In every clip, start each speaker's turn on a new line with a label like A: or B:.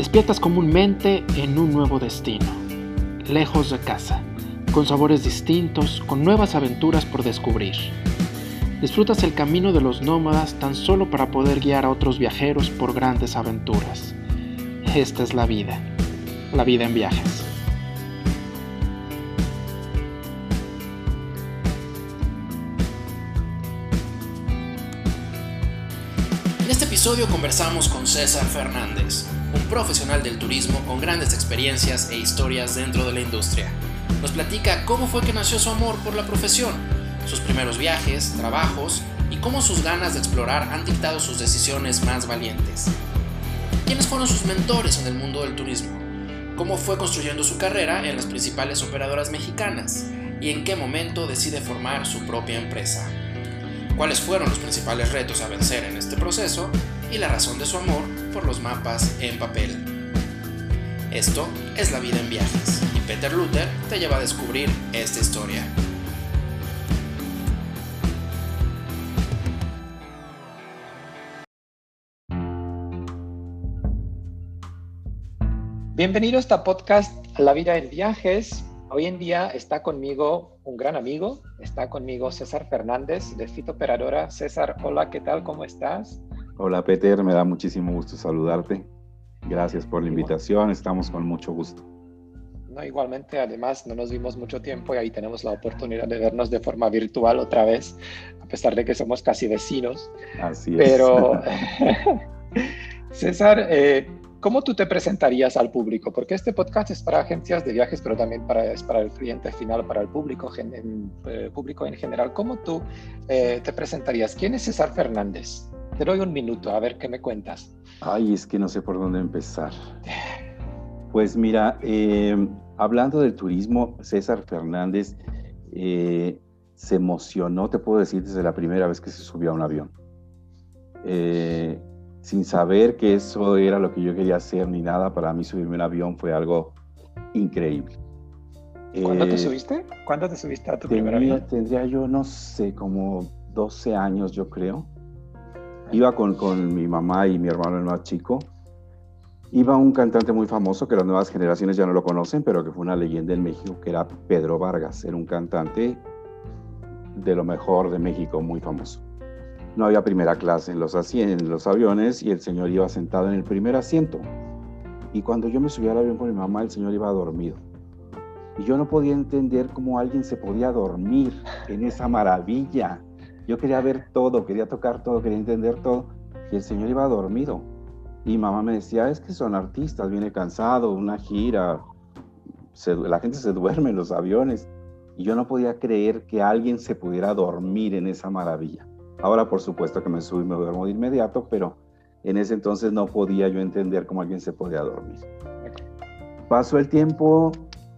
A: Despiertas comúnmente en un nuevo destino, lejos de casa, con sabores distintos, con nuevas aventuras por descubrir. Disfrutas el camino de los nómadas tan solo para poder guiar a otros viajeros por grandes aventuras. Esta es la vida, la vida en viajes. En este episodio conversamos con César Fernández, profesional del turismo con grandes experiencias e historias dentro de la industria. Nos platica cómo fue que nació su amor por la profesión, sus primeros viajes, trabajos y cómo sus ganas de explorar han dictado sus decisiones más valientes. ¿Quiénes fueron sus mentores en el mundo del turismo? ¿Cómo fue construyendo su carrera en las principales operadoras mexicanas? ¿Y en qué momento decide formar su propia empresa? ¿Cuáles fueron los principales retos a vencer en este proceso? Y la razón de su amor por los mapas en papel. Esto es La vida en viajes y Peter Luther te lleva a descubrir esta historia. Bienvenido a este podcast La vida en viajes. Hoy en día está conmigo un gran amigo, está conmigo César Fernández de Fito Operadora. César, hola, ¿qué tal? ¿Cómo estás?
B: Hola Peter, me da muchísimo gusto saludarte. Gracias por la invitación, estamos con mucho gusto.
A: No, igualmente, además no nos vimos mucho tiempo y ahí tenemos la oportunidad de vernos de forma virtual otra vez, a pesar de que somos casi vecinos.
B: Así es.
A: Pero, César, eh, ¿cómo tú te presentarías al público? Porque este podcast es para agencias de viajes, pero también para, es para el cliente final, para el público, en, eh, público en general. ¿Cómo tú eh, te presentarías? ¿Quién es César Fernández? Te doy un minuto, a ver qué me cuentas.
B: Ay, es que no sé por dónde empezar. Pues mira, eh, hablando del turismo, César Fernández eh, se emocionó, te puedo decir, desde la primera vez que se subió a un avión. Eh, sin saber que eso era lo que yo quería hacer ni nada, para mí subirme a un avión fue algo increíble.
A: ¿Cuándo te subiste? ¿Cuándo te subiste a tu primer avión?
B: Tendría yo, no sé, como 12 años, yo creo. Iba con, con mi mamá y mi hermano el más chico. Iba un cantante muy famoso que las nuevas generaciones ya no lo conocen, pero que fue una leyenda en México, que era Pedro Vargas. Era un cantante de lo mejor de México, muy famoso. No había primera clase en los, en los aviones y el señor iba sentado en el primer asiento. Y cuando yo me subí al avión con mi mamá, el señor iba dormido. Y yo no podía entender cómo alguien se podía dormir en esa maravilla. Yo quería ver todo, quería tocar todo, quería entender todo. Y el señor iba dormido. Y mamá me decía, es que son artistas, viene cansado, una gira. la gente se duerme en los aviones. Y yo no podía creer que alguien se pudiera dormir en esa maravilla. Ahora, por supuesto que me subo y me duermo de inmediato, pero en ese entonces no podía yo entender cómo alguien se podía dormir. Pasó el tiempo,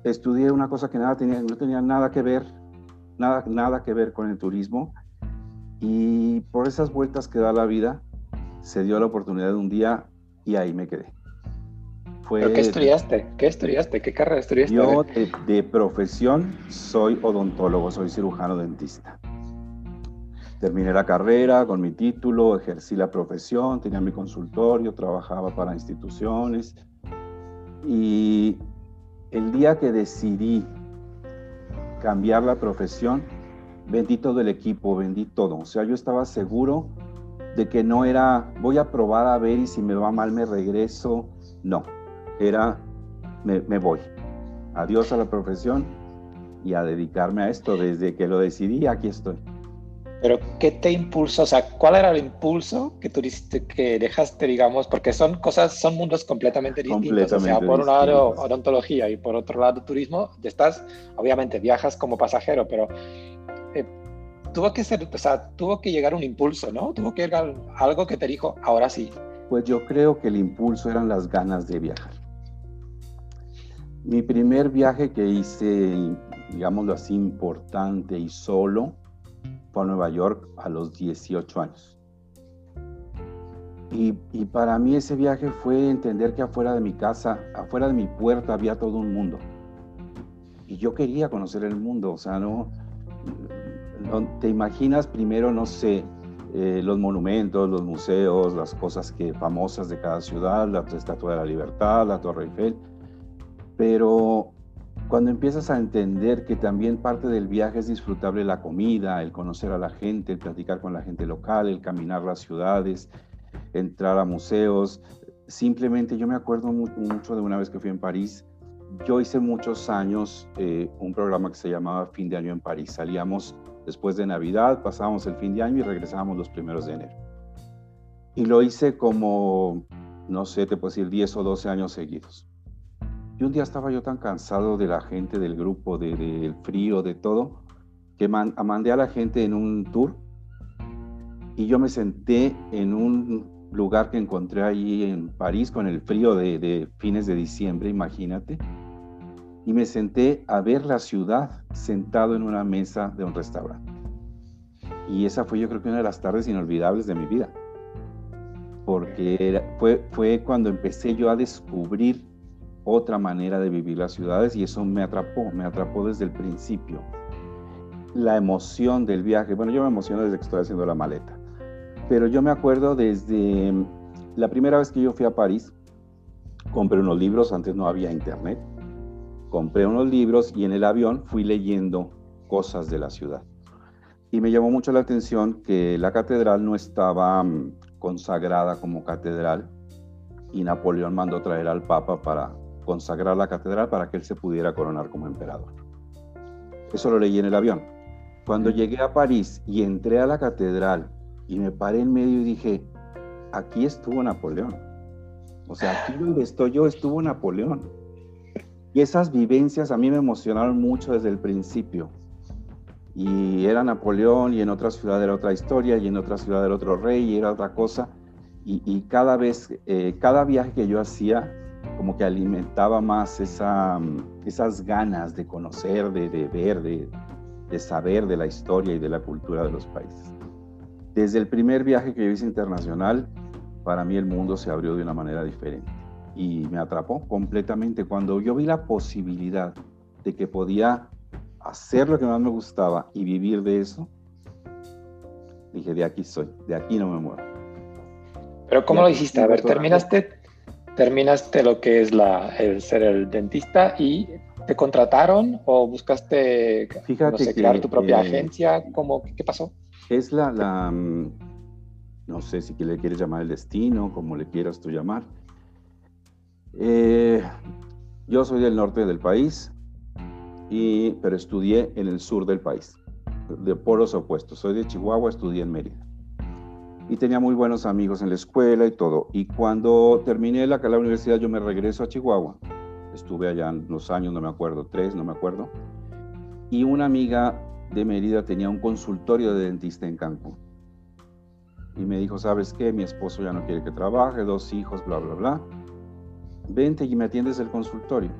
B: estudié una cosa que nada tenía, no tenía nada que ver, nada, nada que ver con el turismo y por esas vueltas que da la vida, se dio la oportunidad de un día y ahí me quedé.
A: Fue, qué estudiaste? ¿Qué estudiaste? ¿Qué carrera estudiaste?
B: Yo de, profesión soy odontólogo, soy cirujano dentista. Terminé la carrera con mi título, ejercí la profesión, tenía mi consultorio, trabajaba para instituciones. Y el día que decidí cambiar la profesión, vendí todo el equipo, vendí todo. O sea, yo estaba seguro de que no era, voy a probar a ver y si me va mal me regreso. No, era, me, voy. Adiós a la profesión y a dedicarme a esto. Desde que lo decidí, aquí estoy.
A: Pero, ¿qué te impulsó? O sea, ¿cuál era el impulso que tú que dejaste, digamos? Porque son cosas, son mundos completamente distintos. o sea, por un lado odontología y por otro lado turismo, estás, obviamente viajas como pasajero, pero eh, tuvo que ser, o sea, tuvo que llegar un impulso, ¿no? Tuvo que llegar algo que te dijo, ahora sí.
B: Pues yo creo que el impulso eran las ganas de viajar. Mi primer viaje que hice, digámoslo así, importante y solo, fue a Nueva York a los 18 años. Y, y, para mí ese viaje fue entender que afuera de mi casa, afuera de mi puerta había todo un mundo. Y yo quería conocer el mundo, o sea, no, te imaginas primero, no sé, eh, los monumentos, los museos, las cosas que, famosas de cada ciudad, la Estatua de la Libertad, la Torre Eiffel, pero cuando empiezas a entender que también parte del viaje es disfrutable la comida, el conocer a la gente, el platicar con la gente local, el caminar las ciudades, entrar a museos, simplemente yo me acuerdo mucho de una vez que fui en París, yo hice muchos años eh, un programa que se llamaba Fin de Año en París. Salíamos después de Navidad, pasábamos el fin de año y regresábamos los primeros de enero. Y lo hice como, no sé, te puedo decir, 10 o 12 años seguidos. Y un día estaba yo tan cansado de la gente, del grupo, del frío, de todo, que mandé a la gente en un tour y yo me senté en un lugar que encontré ahí en París con el frío de fines de diciembre, imagínate y me senté a ver la ciudad sentado en una mesa de un restaurante. Y esa fue yo creo que una de las tardes inolvidables de mi vida, porque fue, fue cuando empecé yo a descubrir otra manera de vivir las ciudades y eso me atrapó, me atrapó desde el principio. La emoción del viaje, bueno, yo me emociono desde que estoy haciendo la maleta, pero yo me acuerdo desde la primera vez que yo fui a París, compré unos libros, antes no había internet, compré unos libros y en el avión fui leyendo cosas de la ciudad. Y me llamó mucho la atención que la catedral no estaba mm, consagrada como catedral y Napoleón mandó traer al Papa para consagrar la catedral para que él se pudiera coronar como emperador. Eso lo leí en el avión. Cuando llegué a París y entré a la catedral y me paré en medio y dije, aquí estuvo Napoleón. O sea, aquí donde estoy yo estuvo Napoleón. Y esas vivencias a mí me emocionaron mucho desde el principio. Y era Napoleón y en otra ciudad era otra historia y en otra ciudad era otro rey y era otra cosa. Y, cada vez, eh, cada viaje que yo hacía, como que alimentaba más esa, esas ganas de conocer, de, de ver, de, de saber de la historia y de la cultura de los países. Desde el primer viaje que yo hice internacional, para mí el mundo se abrió de una manera diferente y me atrapó completamente. Cuando yo vi la posibilidad de que podía hacer lo que más me gustaba y vivir de eso, dije, de aquí soy, de aquí no me muero.
C: Pero ¿cómo lo hiciste? A ver, terminaste, terminaste lo que es la, el ser el dentista y te contrataron o buscaste Fíjate crear tu propia agencia. ¿Cómo, ¿Qué pasó?
B: Es la, la, mm, no sé si le quieres llamar el destino, como le quieras tú llamar eh, yo soy del norte del país, y, pero estudié en el sur del país, de polos opuestos. Soy de Chihuahua, estudié en Mérida. Y tenía muy buenos amigos en la escuela y todo. Y cuando terminé la, la universidad, yo me regreso a Chihuahua. Estuve allá unos años, no me acuerdo, tres, no me acuerdo. Y una amiga de Mérida tenía un consultorio de dentista en Cancún. Y me dijo, ¿sabes qué? Mi esposo ya no quiere que trabaje, dos hijos, bla, bla, bla vente y me atiendes el consultorio.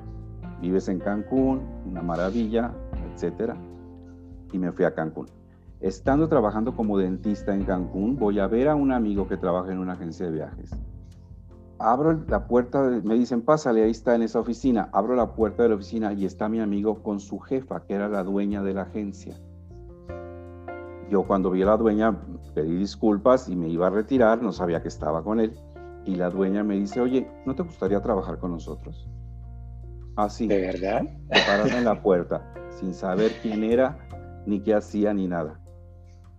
B: Vives en Cancún, una maravilla, etcétera. Y me fui a Cancún. Estando trabajando como dentista en Cancún, voy a ver a un amigo que trabaja en una agencia de viajes. Abro la puerta, me dicen, pásale, ahí está en esa oficina. Abro la puerta de la oficina y está mi amigo con su jefa, que era la dueña de la agencia. Yo cuando vi a la dueña pedí disculpas y me iba a retirar, no sabía que estaba con él y la dueña me dice, oye, ¿no te gustaría trabajar con nosotros? Así.
C: ¿De verdad?
B: Me en la puerta, sin saber quién era, ni qué hacía, ni nada.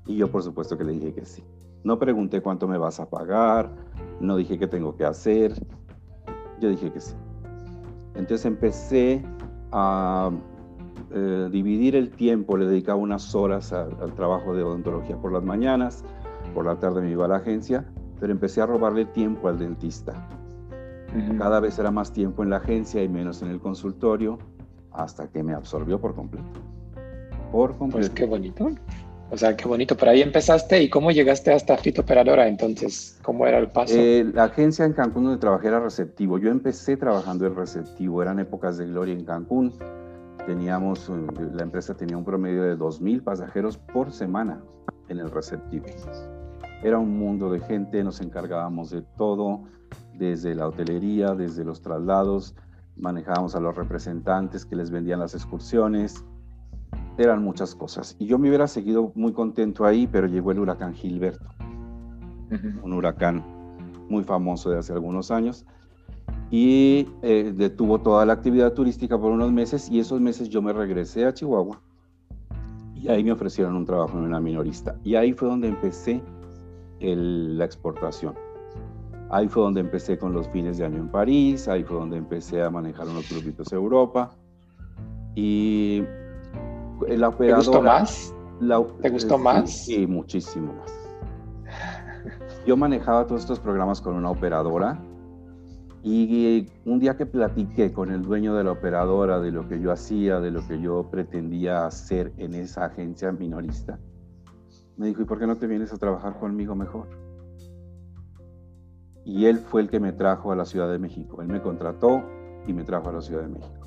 B: Y yo por supuesto que le dije que sí. No pregunté cuánto me vas a pagar, no dije qué tengo que hacer. Yo dije que sí. Entonces empecé a eh, dividir el tiempo, le dedicaba unas horas al trabajo de odontología por las mañanas, por la tarde me iba a la agencia pero empecé a robarle tiempo al dentista. Cada vez era más tiempo en la agencia y menos en el consultorio, hasta que me absorbió por completo.
C: Por pues completo. Pues qué bonito. O sea, qué bonito. Por ahí empezaste y cómo llegaste hasta fitooperadora entonces, ¿cómo era el paso?
B: Eh, la agencia en Cancún donde trabajé era receptivo. Yo empecé trabajando en receptivo, eran épocas de gloria en Cancún. Teníamos, eh, la empresa tenía un promedio de 2.000 pasajeros por semana en el receptivo. Era un mundo de gente, nos encargábamos de todo, desde la hotelería, desde los traslados, manejábamos a los representantes que les vendían las excursiones, eran muchas cosas. Y yo me hubiera seguido muy contento ahí, pero llegó el huracán Gilberto. un huracán muy famoso de hace algunos años, y eh, detuvo toda la actividad turística por unos meses y esos meses yo me regresé a Chihuahua y ahí me ofrecieron un trabajo en una minorista y ahí fue donde empecé la exportación. Ahí fue donde empecé con los fines de año en París, ahí fue donde empecé a manejar unos grupitos de Europa y
C: la operadora... ¿Te gustó más? ¿Te gustó más?
B: Sí, muchísimo más. Yo manejaba todos estos programas con una operadora y un día que platiqué con el dueño de la operadora de lo que yo hacía, de lo que yo pretendía hacer en esa agencia minorista, me dijo, ¿y por qué no te vienes a trabajar conmigo mejor? Y él fue el que me trajo a la Ciudad de México. Él me contrató y me trajo a la Ciudad de México.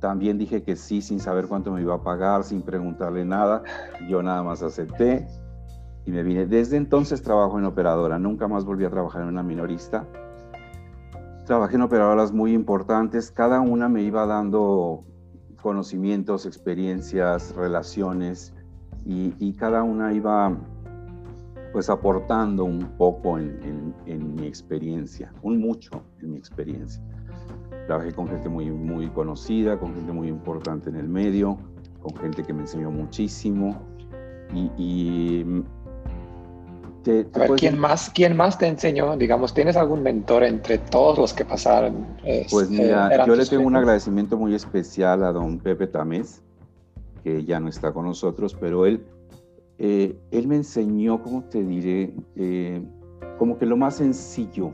B: También dije que sí, sin saber cuánto me iba a pagar, sin preguntarle nada. Yo nada más acepté y me vine. Desde entonces trabajo en operadora. Nunca más volví a trabajar en una minorista Trabajé en operadoras muy importantes, cada una me iba dando conocimientos, experiencias, relaciones y, cada una iba pues aportando un poco en, mi experiencia, un mucho en mi experiencia. Trabajé con gente muy, muy conocida, con gente muy importante en el medio, con gente que me enseñó muchísimo y
C: ¿quién, más, ¿quién más te enseñó? Digamos, ¿tienes algún mentor entre todos los que pasaron?
B: pues mira, yo le tengo un agradecimiento muy especial a don Pepe Tamés, que ya no está con nosotros, pero él, eh, él me enseñó, ¿cómo te diré? Eh, como que lo más sencillo,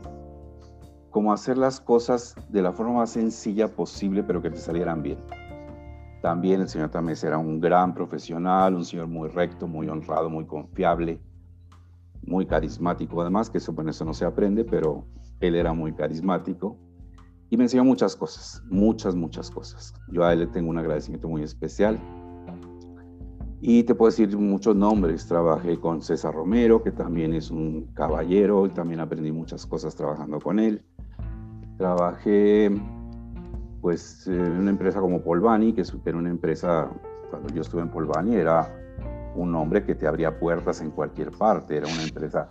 B: como hacer las cosas de la forma más sencilla posible, pero que te salieran bien. También el señor Tamés era un gran profesional, un señor muy recto, muy honrado, muy confiable muy carismático además, que eso, bueno, eso no se aprende, pero él era muy carismático y me enseñó muchas cosas, muchas, muchas cosas. Yo a él le tengo un agradecimiento muy especial. Y te puedo decir muchos nombres. Trabajé con César Romero, que también es un caballero, y también aprendí muchas cosas trabajando con él. Trabajé pues en una empresa como Polvani, que era una empresa, cuando yo estuve en Polvani, era un hombre que te abría puertas en cualquier parte, era una empresa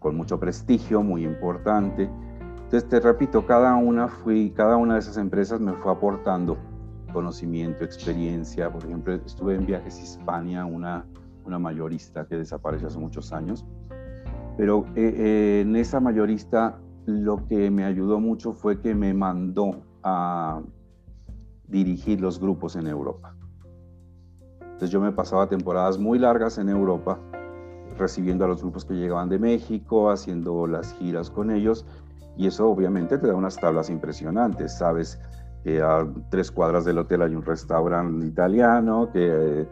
B: con mucho prestigio, muy importante. Entonces, te repito, cada una, fui, cada una de esas empresas me fue aportando conocimiento, experiencia. Por ejemplo, estuve en Viajes Hispania, una, una mayorista que desapareció hace muchos años. Pero eh, eh, en esa mayorista lo que me ayudó mucho fue que me mandó a dirigir los grupos en Europa. Entonces yo me pasaba temporadas muy largas en Europa, recibiendo a los grupos que llegaban de México, haciendo las giras con ellos, y eso obviamente te da unas tablas impresionantes, sabes que a tres cuadras del hotel hay un restaurante italiano, que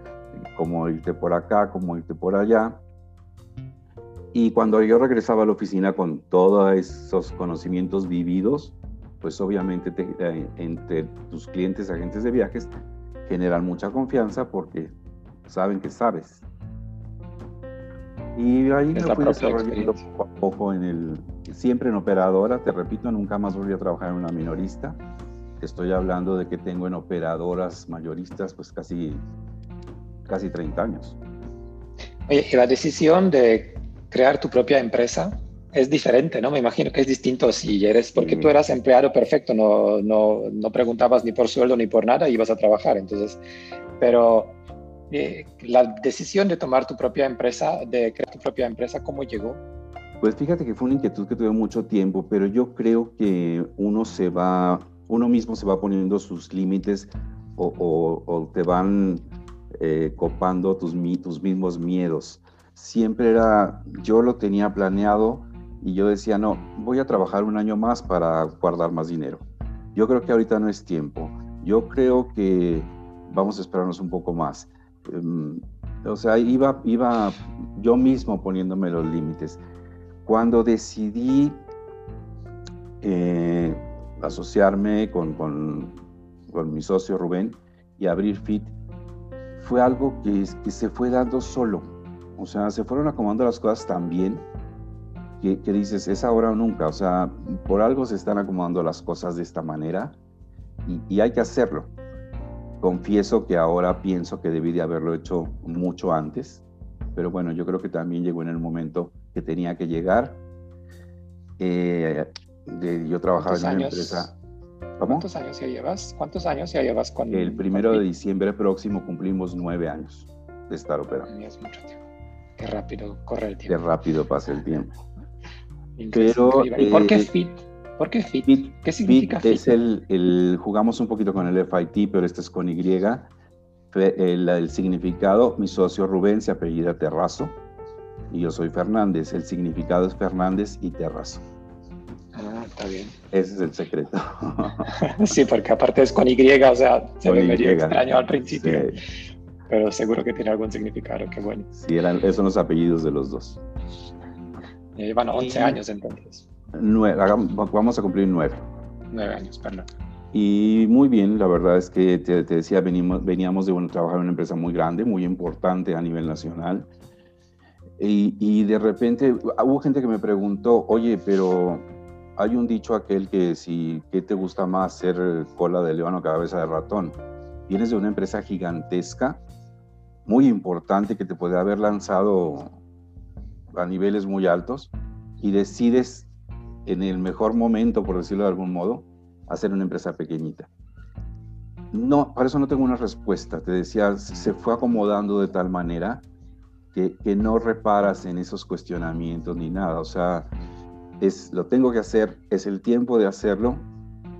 B: cómo irte por acá, cómo irte por allá. Y cuando yo regresaba a la oficina con todos esos conocimientos vividos, pues obviamente eh, entre tus clientes, agentes de viajes, generan mucha confianza porque saben que sabes. Y ahí me fui desarrollando poco a poco en el, siempre en operadora, te repito, nunca más volví a trabajar en una minorista. Estoy hablando de que tengo en operadoras mayoristas pues casi, casi 30 años.
C: Oye, y la decisión de crear tu propia empresa, es diferente, ¿no? Me imagino que es distinto si eres, porque tú eras empleado perfecto, no, no, no, preguntabas ni por sueldo ni por nada, ibas a trabajar. Entonces, pero eh, la decisión de tomar tu propia empresa, de crear tu propia empresa, ¿cómo llegó?
B: Pues fíjate que fue una inquietud que tuve mucho tiempo, pero yo creo que uno se va, uno mismo se va poniendo sus límites o, te van eh, copando tus, tus mismos miedos. Siempre era, yo lo tenía planeado, y yo decía, no, voy a trabajar un año más para guardar más dinero. Yo creo que ahorita no es tiempo. Yo creo que vamos a esperarnos un poco más. Em, o sea, iba, iba yo mismo poniéndome los límites. Cuando decidí eh, asociarme con, con, con, mi socio Rubén y abrir FIT, fue algo que, que se fue dando solo. O sea, se fueron acomodando las cosas tan bien que, dices, es ahora o nunca, o sea, por algo se están acomodando las cosas de esta manera y, hay que hacerlo. Confieso que ahora pienso que debí de haberlo hecho mucho antes, pero bueno, yo creo que también llegó en el momento que tenía que llegar. Eh, yo trabajaba en una empresa.
C: ¿Cuántos años ya llevas? ¿Cuántos años ya llevas con
B: El primero de diciembre próximo cumplimos nueve años de estar operando.
C: Es mucho tiempo. Qué rápido corre el tiempo.
B: Qué rápido pasa el tiempo.
C: Pero, ¿Y por qué eh, FIT? ¿Por qué FIT? ¿Qué significa FIT?
B: Es el, jugamos un poquito con el FIT, pero este es con Y. El, el significado, mi socio Rubén se apellida Terrazo y yo soy Fernández. El significado es Fernández y Terrazo.
C: Ah, está bien.
B: Ese es el secreto.
C: sí, porque aparte es con Y, o sea, se ve medio extraño al principio. Pero seguro que tiene algún significado, qué bueno.
B: Sí, eran, esos son los apellidos de los dos.
C: llevan 11 años entonces.
B: Nueve, vamos a cumplir nueve.
C: Nueve años, perdón.
B: Y muy bien, la verdad es que te, decía, venimos, veníamos de bueno, trabajar en una empresa muy grande, muy importante a nivel nacional. Y, y, de repente hubo gente que me preguntó, oye, pero hay un dicho aquel que si, ¿qué te gusta más, ser cola de león o cabeza de ratón? Vienes de una empresa gigantesca, muy importante, que te puede haber lanzado a niveles muy altos y decides en el mejor momento, por decirlo de algún modo, hacer una empresa pequeñita. No, para eso no tengo una respuesta. Te decía, se fue acomodando de tal manera que, que no reparas en esos cuestionamientos ni nada. O sea, es lo tengo que hacer, es el tiempo de hacerlo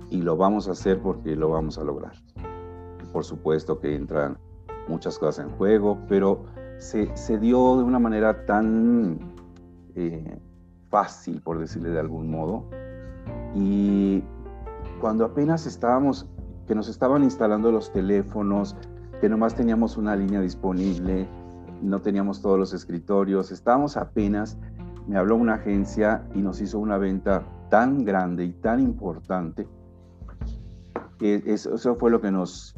B: y lo vamos a hacer porque lo vamos a lograr. Por supuesto que entran muchas cosas en juego, pero se, se dio de una manera tan eh, fácil, por decirle de algún modo. Y cuando apenas estábamos, que nos estaban instalando los teléfonos, que nomás teníamos una línea disponible, no teníamos todos los escritorios, estábamos apenas me habló una agencia y nos hizo una venta tan grande y tan importante que eso fue lo que nos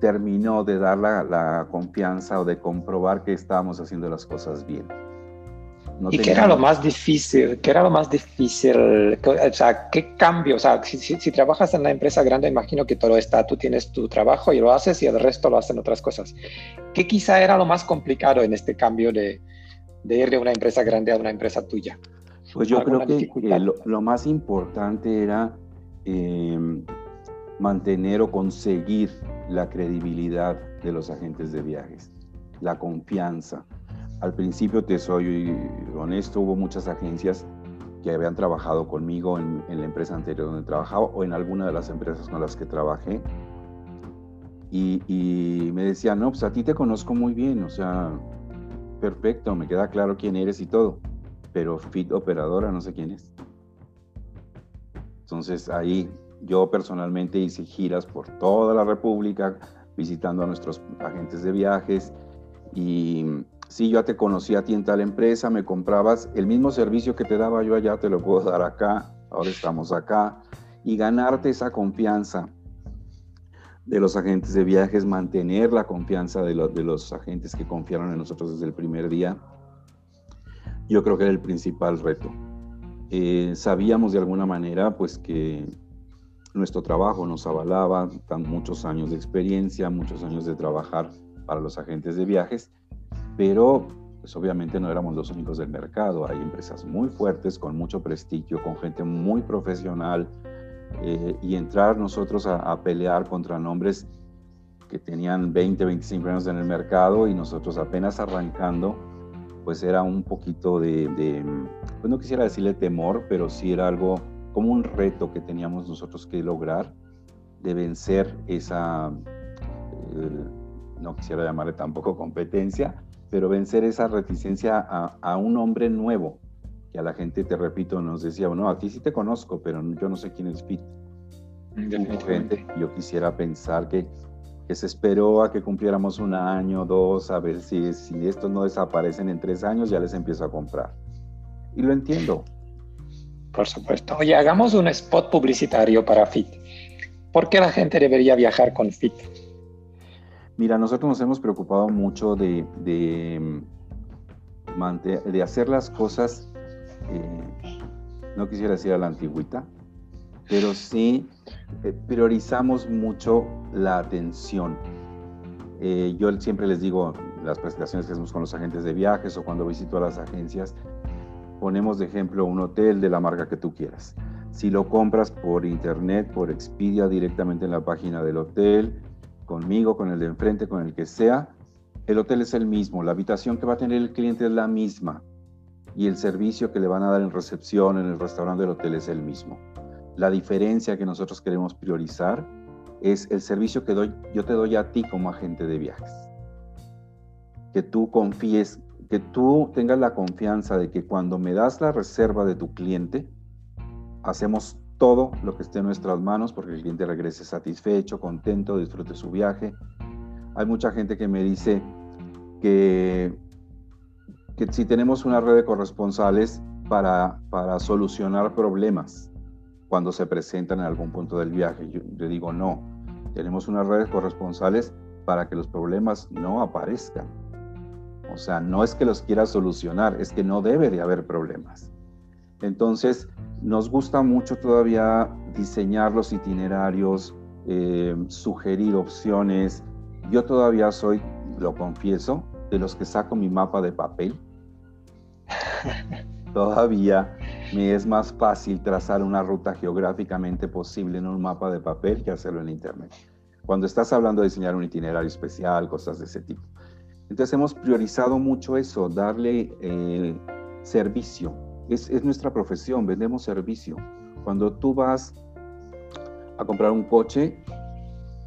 B: terminó de dar la, confianza o de comprobar que estábamos haciendo las cosas bien.
C: ¿Y qué era lo más difícil? ¿Qué era lo más difícil? O sea, ¿qué cambio? O sea, si, si, trabajas en una empresa grande, imagino que todo está, tú tienes tu trabajo y lo haces y el resto lo hacen otras cosas. ¿Qué quizá era lo más complicado en este cambio de, de ir de una empresa grande a una empresa tuya?
B: Pues yo creo que, lo, más importante era em, mantener o conseguir la credibilidad de los agentes de viajes, la confianza. Al principio, te soy honesto, hubo muchas agencias que habían trabajado conmigo en, la empresa anterior donde trabajaba o en alguna de las empresas con las que trabajé. Y, y me decían, no, pues a ti te conozco muy bien, o sea, perfecto, me queda claro quién eres y todo, pero Fit Operadora no sé quién es. Entonces ahí yo personalmente hice giras por toda la República, visitando a nuestros agentes de viajes y si yo te conocí a ti en tal empresa, me comprabas el mismo servicio que te daba yo allá, te lo puedo dar acá, ahora estamos acá, y ganarte esa confianza de los agentes de viajes, mantener la confianza de, de, los agentes que confiaron en nosotros desde el primer día, yo creo que era el principal reto. Eh, sabíamos de alguna manera pues que nuestro trabajo nos avalaba, tan muchos años de experiencia, muchos años de trabajar para los agentes de viajes, pero pues obviamente no éramos los únicos del mercado, hay empresas muy fuertes, con mucho prestigio, con gente muy profesional, eh, y entrar nosotros a, pelear contra nombres que tenían 20, 25 años en el mercado y nosotros apenas arrancando, pues era un poquito de, pues no quisiera decirle temor, pero sí era algo como un reto que teníamos nosotros que lograr de vencer esa, eh, no quisiera llamarle tampoco competencia, pero vencer esa reticencia a, a un hombre nuevo, que a la gente, te repito, nos decía, no, aquí sí te conozco, pero yo no sé quién es Fit. Gente, yo quisiera pensar que, que, se esperó a que cumpliéramos un año, dos, a ver si, si estos no desaparecen en tres años, ya les empiezo a comprar. Y lo entiendo.
C: Por supuesto. Oye, hagamos un spot publicitario para Fit. ¿Por qué la gente debería viajar con Fit?
B: Mira, nosotros nos hemos preocupado mucho de, de, de hacer las cosas eh, no quisiera decir a la antigüita, pero sí eh, priorizamos mucho la atención. Eh, yo siempre les digo, las presentaciones que hacemos con los agentes de viajes o cuando visito a las agencias, ponemos de ejemplo un hotel de la marca que tú quieras. Si lo compras por internet, por Expedia, directamente en la página del hotel, conmigo, con el de enfrente, con el que sea, el hotel es el mismo, la habitación que va a tener el cliente es la misma y el servicio que le van a dar en recepción en el restaurante del hotel es el mismo. La diferencia que nosotros queremos priorizar es el servicio que doy, yo te doy a ti como agente de viajes. Que tú confíes, que tú tengas la confianza de que cuando me das la reserva de tu cliente, hacemos todo lo que esté en nuestras manos porque el cliente regrese satisfecho, contento, disfrute su viaje. Hay mucha gente que me dice que, que si tenemos una red de corresponsales para, para solucionar problemas cuando se presentan en algún punto del viaje, yo le digo no, tenemos una red de corresponsales para que los problemas no aparezcan. O sea, no es que los quiera solucionar, es que no debe de haber problemas. Entonces, nos gusta mucho todavía diseñar los itinerarios, eh, sugerir opciones. Yo todavía soy, lo confieso, de los que saco mi mapa de papel. todavía me es más fácil trazar una ruta geográficamente posible en un mapa de papel que hacerlo en Internet. Cuando estás hablando de diseñar un itinerario especial, cosas de ese tipo. Entonces hemos priorizado mucho eso, darle eh, servicio es, nuestra profesión, vendemos servicio. Cuando tú vas a comprar un coche,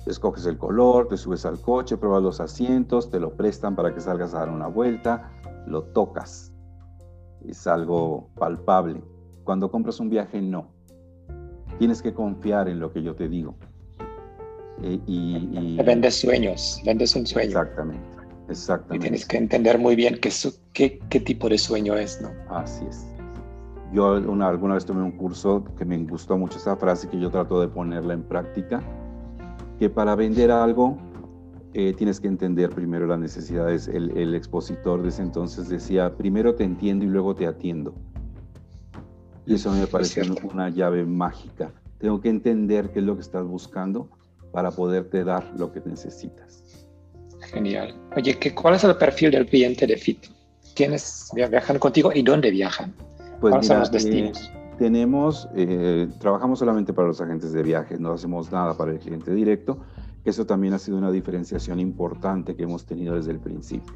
B: escoges el color, te subes al coche, pruebas los asientos, te lo prestan para que salgas a dar una vuelta, lo tocas. Es algo palpable. Cuando compras un viaje, no. Tienes que confiar en lo que yo te digo.
C: Eh, y, Vendes sueños, vendes un sueño.
B: Exactamente, exactamente. Y
C: tienes que entender muy bien qué, qué, qué tipo de sueño es, ¿no?
B: Así es. Yo una, alguna vez tomé un curso que me gustó mucho esa frase que yo trato de ponerla en práctica, que para vender algo eh, tienes que entender primero las necesidades. El, el, expositor de ese entonces decía, primero te entiendo y luego te atiendo. Y eso me parece una llave mágica. Tengo que entender qué es lo que estás buscando para poderte dar lo que necesitas.
C: Genial. Oye, ¿qué, ¿cuál es el perfil del cliente de FIT? ¿Quiénes viajan contigo y dónde viajan?
B: Pues eh, tenemos, eh, trabajamos solamente para los agentes de viajes, no hacemos nada para el cliente directo. Eso también ha sido una diferenciación importante que hemos tenido desde el principio.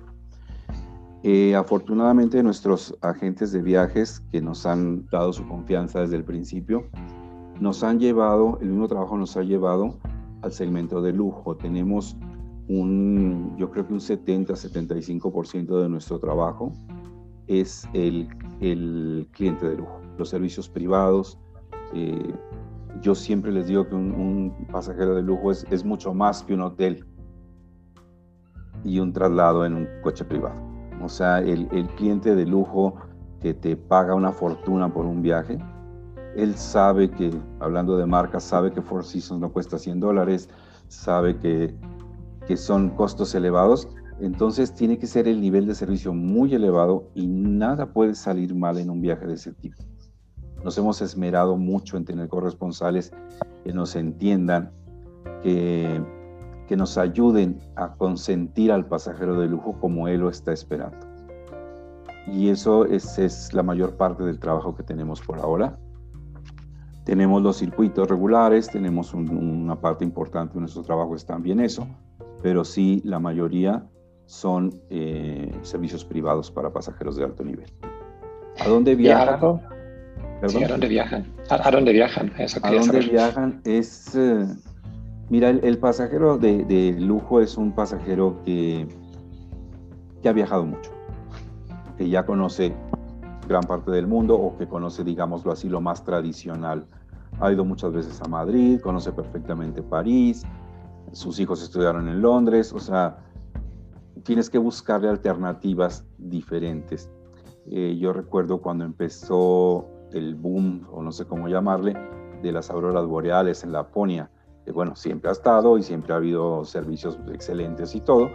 B: Eh, afortunadamente nuestros agentes de viajes que nos han dado su confianza desde el principio, nos han llevado, el mismo trabajo nos ha llevado al segmento de lujo. Tenemos un, yo creo que un 70-75% de nuestro trabajo es el, cliente de lujo, los servicios privados. Eh, yo siempre les digo que un, pasajero de lujo es, mucho más que un hotel y un traslado en un coche privado. O sea, el, el cliente de lujo que te paga una fortuna por un viaje, él sabe que, hablando de marcas, sabe que Four Seasons no cuesta 100 dólares, sabe que, que son costos elevados entonces tiene que ser el nivel de servicio muy elevado y nada puede salir mal en un viaje de ese tipo. Nos hemos esmerado mucho en tener corresponsales que nos entiendan, que, que nos ayuden a consentir al pasajero de lujo como él lo está esperando. Y eso es, es la mayor parte del trabajo que tenemos por ahora. Tenemos los circuitos regulares, tenemos una parte importante de nuestro trabajo es también eso, pero sí la mayoría son eh, servicios privados para pasajeros de alto nivel. ¿A dónde viajan?
C: ¿A dónde viajan? ¿A, dónde viajan?
B: ¿A dónde viajan? Es, eh, mira, el, pasajero de, lujo es un pasajero que, que ha viajado mucho, que ya conoce gran parte del mundo o que conoce, digámoslo así, lo más tradicional. Ha ido muchas veces a Madrid, conoce perfectamente París, sus hijos estudiaron en Londres, o sea, tienes que buscarle alternativas diferentes. Eh, yo recuerdo cuando empezó el boom, o no sé cómo llamarle, de las auroras boreales en Laponia. Bueno, siempre ha estado y siempre ha habido servicios excelentes y todo,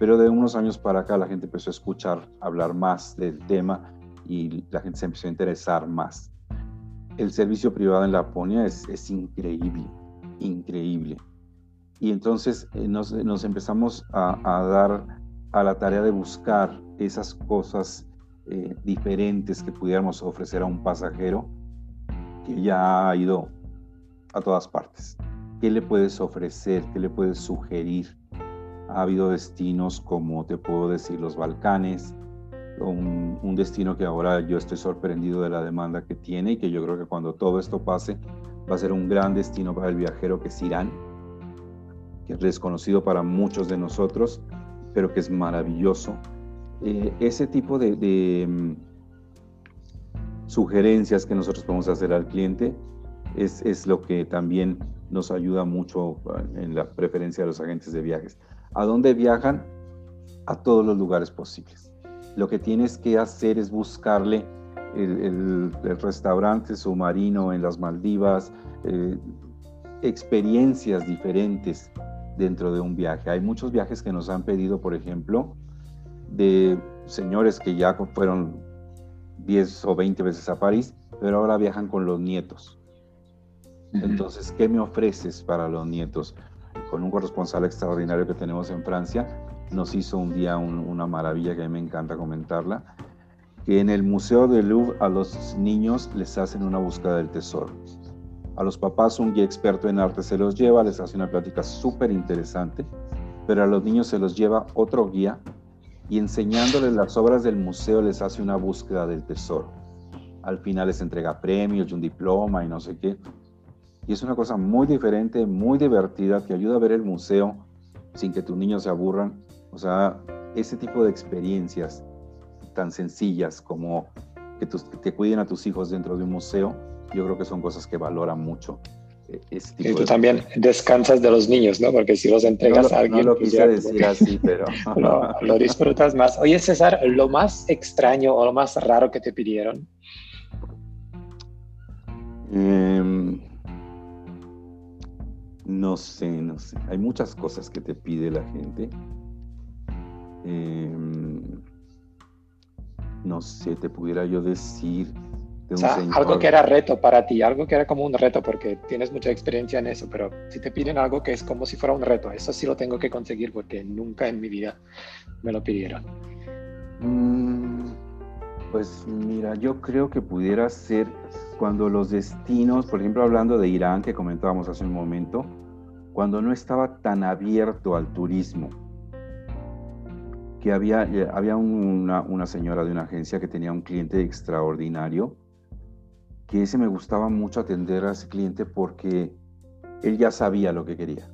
B: pero de unos años para acá la gente empezó a escuchar hablar más del tema y la gente se empezó a interesar más. El servicio privado en Laponia es, es increíble, increíble. Y entonces eh, nos, empezamos a dar a la tarea de buscar esas cosas eh, diferentes que pudiéramos ofrecer a un pasajero que ya ha ido a todas partes. ¿Qué le puedes ofrecer? ¿Qué le puedes sugerir? Ha habido destinos como te puedo decir los Balcanes, un, un, destino que ahora yo estoy sorprendido de la demanda que tiene y que yo creo que cuando todo esto pase va a ser un gran destino para el viajero que es Irán, que es desconocido para muchos de nosotros, pero que es maravilloso. Eh, ese tipo de, mm, sugerencias que nosotros podemos hacer al cliente es, es lo que también nos ayuda mucho ah, en la preferencia de los agentes de viajes. ¿A dónde viajan? A todos los lugares posibles. Lo que tienes que hacer es buscarle el, restaurante submarino en las Maldivas, eh, experiencias diferentes dentro de un viaje. Hay muchos viajes que nos han pedido, por ejemplo, de señores que ya fueron 10 o 20 veces a París, pero ahora viajan con los nietos. Entonces, ¿qué me ofreces para los nietos? Con un corresponsal extraordinario que tenemos en Francia, nos hizo un día una maravilla que a mí me encanta comentarla, que en el Museo del Louvre a los niños les hacen una búsqueda del tesoro. A los papás un guía experto en arte se los lleva, les hace una plática súper interesante, pero a los niños se los lleva otro guía y enseñándoles las obras del museo les hace una búsqueda del tesoro. Al final les entrega premios y un diploma y no sé qué. Y es una cosa muy diferente, muy divertida, que ayuda a ver el museo sin que tus niños se aburran. O sea, ese tipo de experiencias tan sencillas como que, te cuiden a tus hijos dentro de un museo, yo creo que son cosas que valoran mucho.
C: Y tú también descansas de los niños, ¿no? Porque si los entregas a alguien...
B: No lo pues quise decir así, pero...
C: lo, lo, disfrutas más. Oye, César, lo más extraño o lo más raro que te pidieron.
B: Eh, no sé, no sé. Hay muchas cosas que te pide la gente. Em, no sé, te pudiera yo decir.
C: De o sea, algo que era reto para ti, algo que era como un reto, porque tienes mucha experiencia en eso, pero si te piden algo que es como si fuera un reto, eso sí lo tengo que conseguir porque nunca en mi vida me lo pidieron.
B: Mm, pues mira, yo creo que pudiera ser cuando los destinos, por ejemplo, hablando de Irán, que comentábamos hace un momento, cuando no estaba tan abierto al turismo, que había, eh, había una, una, señora de una agencia que tenía un cliente extraordinario, que ese me gustaba mucho atender a ese cliente porque él ya sabía lo que quería.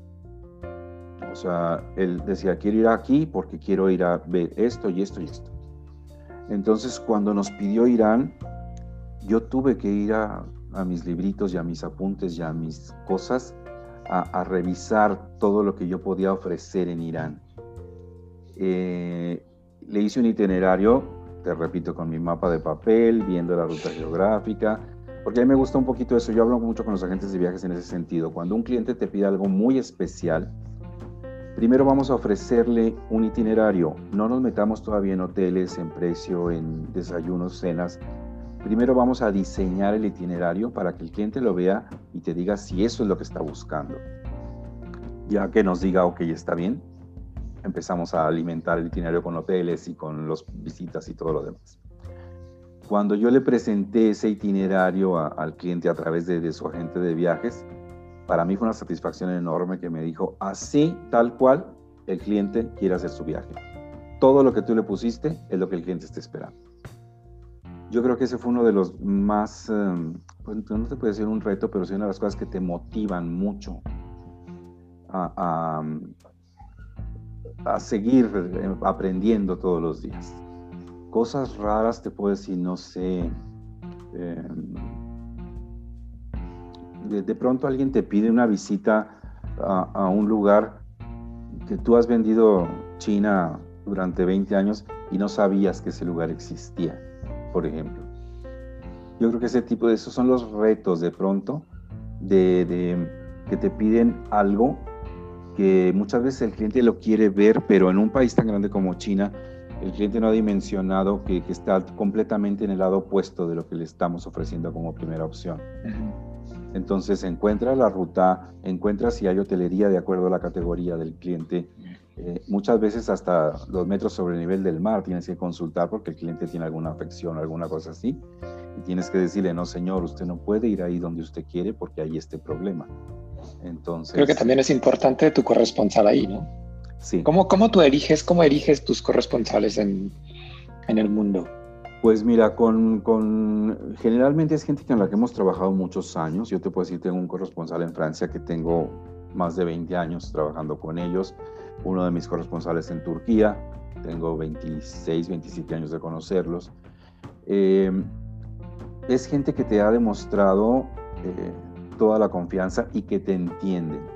B: O sea, él decía, quiero ir aquí porque quiero ir a ver esto y esto y esto. Entonces, cuando nos pidió Irán, yo tuve que ir a, mis libritos y a mis apuntes y a mis cosas a, revisar todo lo que yo podía ofrecer en Irán. Eh, le hice un itinerario, te repito, con mi mapa de papel, viendo la ruta geográfica, porque a mí me gusta un poquito eso. Yo hablo mucho con los agentes de viajes en ese sentido. Cuando un cliente te pide algo muy especial, primero vamos a ofrecerle un itinerario. No nos metamos todavía en hoteles, en precio, en desayunos, cenas Primero vamos a diseñar el itinerario para que el cliente lo vea y te diga si eso es lo que está buscando. Ya que nos diga, ok, está bien, empezamos a alimentar el itinerario con hoteles y con las visitas y todo lo demás. Cuando yo le presenté ese itinerario al cliente a través de, de su agente de viajes, para mí fue una satisfacción enorme que me dijo, así, tal cual, el cliente quiere hacer su viaje. Todo lo que tú le pusiste es lo que el cliente está esperando. Yo creo que ese fue uno de los más, em, pues, no te puede decir un reto, pero sí una de las cosas que te motivan mucho a, a, seguir eh, aprendiendo todos los días. Cosas raras te puedo decir, no sé. Em, de, pronto alguien te pide una visita a, a un lugar que tú has vendido China durante 20 años y no sabías que ese lugar existía por ejemplo. Yo creo que ese tipo de esos son los retos de pronto, de, que te piden algo que muchas veces el cliente lo quiere ver, pero en un país tan grande como China, el cliente no ha dimensionado que, está completamente en el lado opuesto de lo que le estamos ofreciendo como primera opción. Entonces encuentra la ruta, encuentra si hay hotelería de acuerdo a la categoría del cliente, Eh, muchas veces hasta dos metros sobre el nivel del mar tienes que consultar porque el cliente tiene alguna afección o alguna cosa así. Y tienes que decirle, no señor, usted no puede ir ahí donde usted quiere porque hay este problema. Entonces,
C: Creo que también es importante tu corresponsal ahí, ¿no?
B: Sí.
C: ¿Cómo, cómo tú eliges, cómo eliges tus corresponsales en, en el mundo?
B: Pues mira, con, con, generalmente es gente con la que hemos trabajado muchos años. Yo te puedo decir, tengo un corresponsal en Francia que tengo más de 20 años trabajando con ellos. Uno de mis corresponsales en Turquía, tengo 26, 27 años de conocerlos. Eh, es gente que te ha demostrado eh, toda la confianza y que te entienden.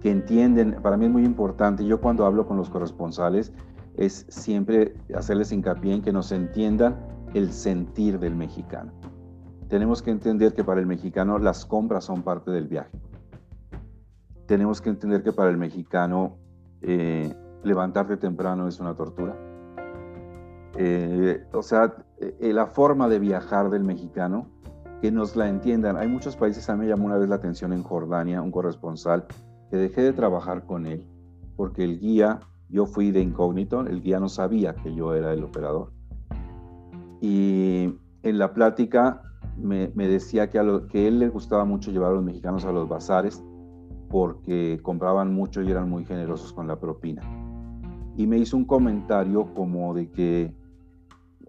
B: Que entienden, para mí es muy importante, yo cuando hablo con los corresponsales, es siempre hacerles hincapié en que nos entiendan el sentir del mexicano. Tenemos que entender que para el mexicano las compras son parte del viaje. Tenemos que entender que para el mexicano eh, levantarte temprano es una tortura. Eh, o sea, eh, la forma de viajar del mexicano, que nos la entiendan. Hay muchos países, a mí me llamó una vez la atención en Jordania, un corresponsal, que dejé de trabajar con él porque el guía yo fui de incógnito, el guía no sabía que yo era el operador. Y en la plática me, decía que a, lo, que él le gustaba mucho llevar a los mexicanos a los bazares porque compraban mucho y eran muy generosos con la propina. Y me hizo un comentario como de que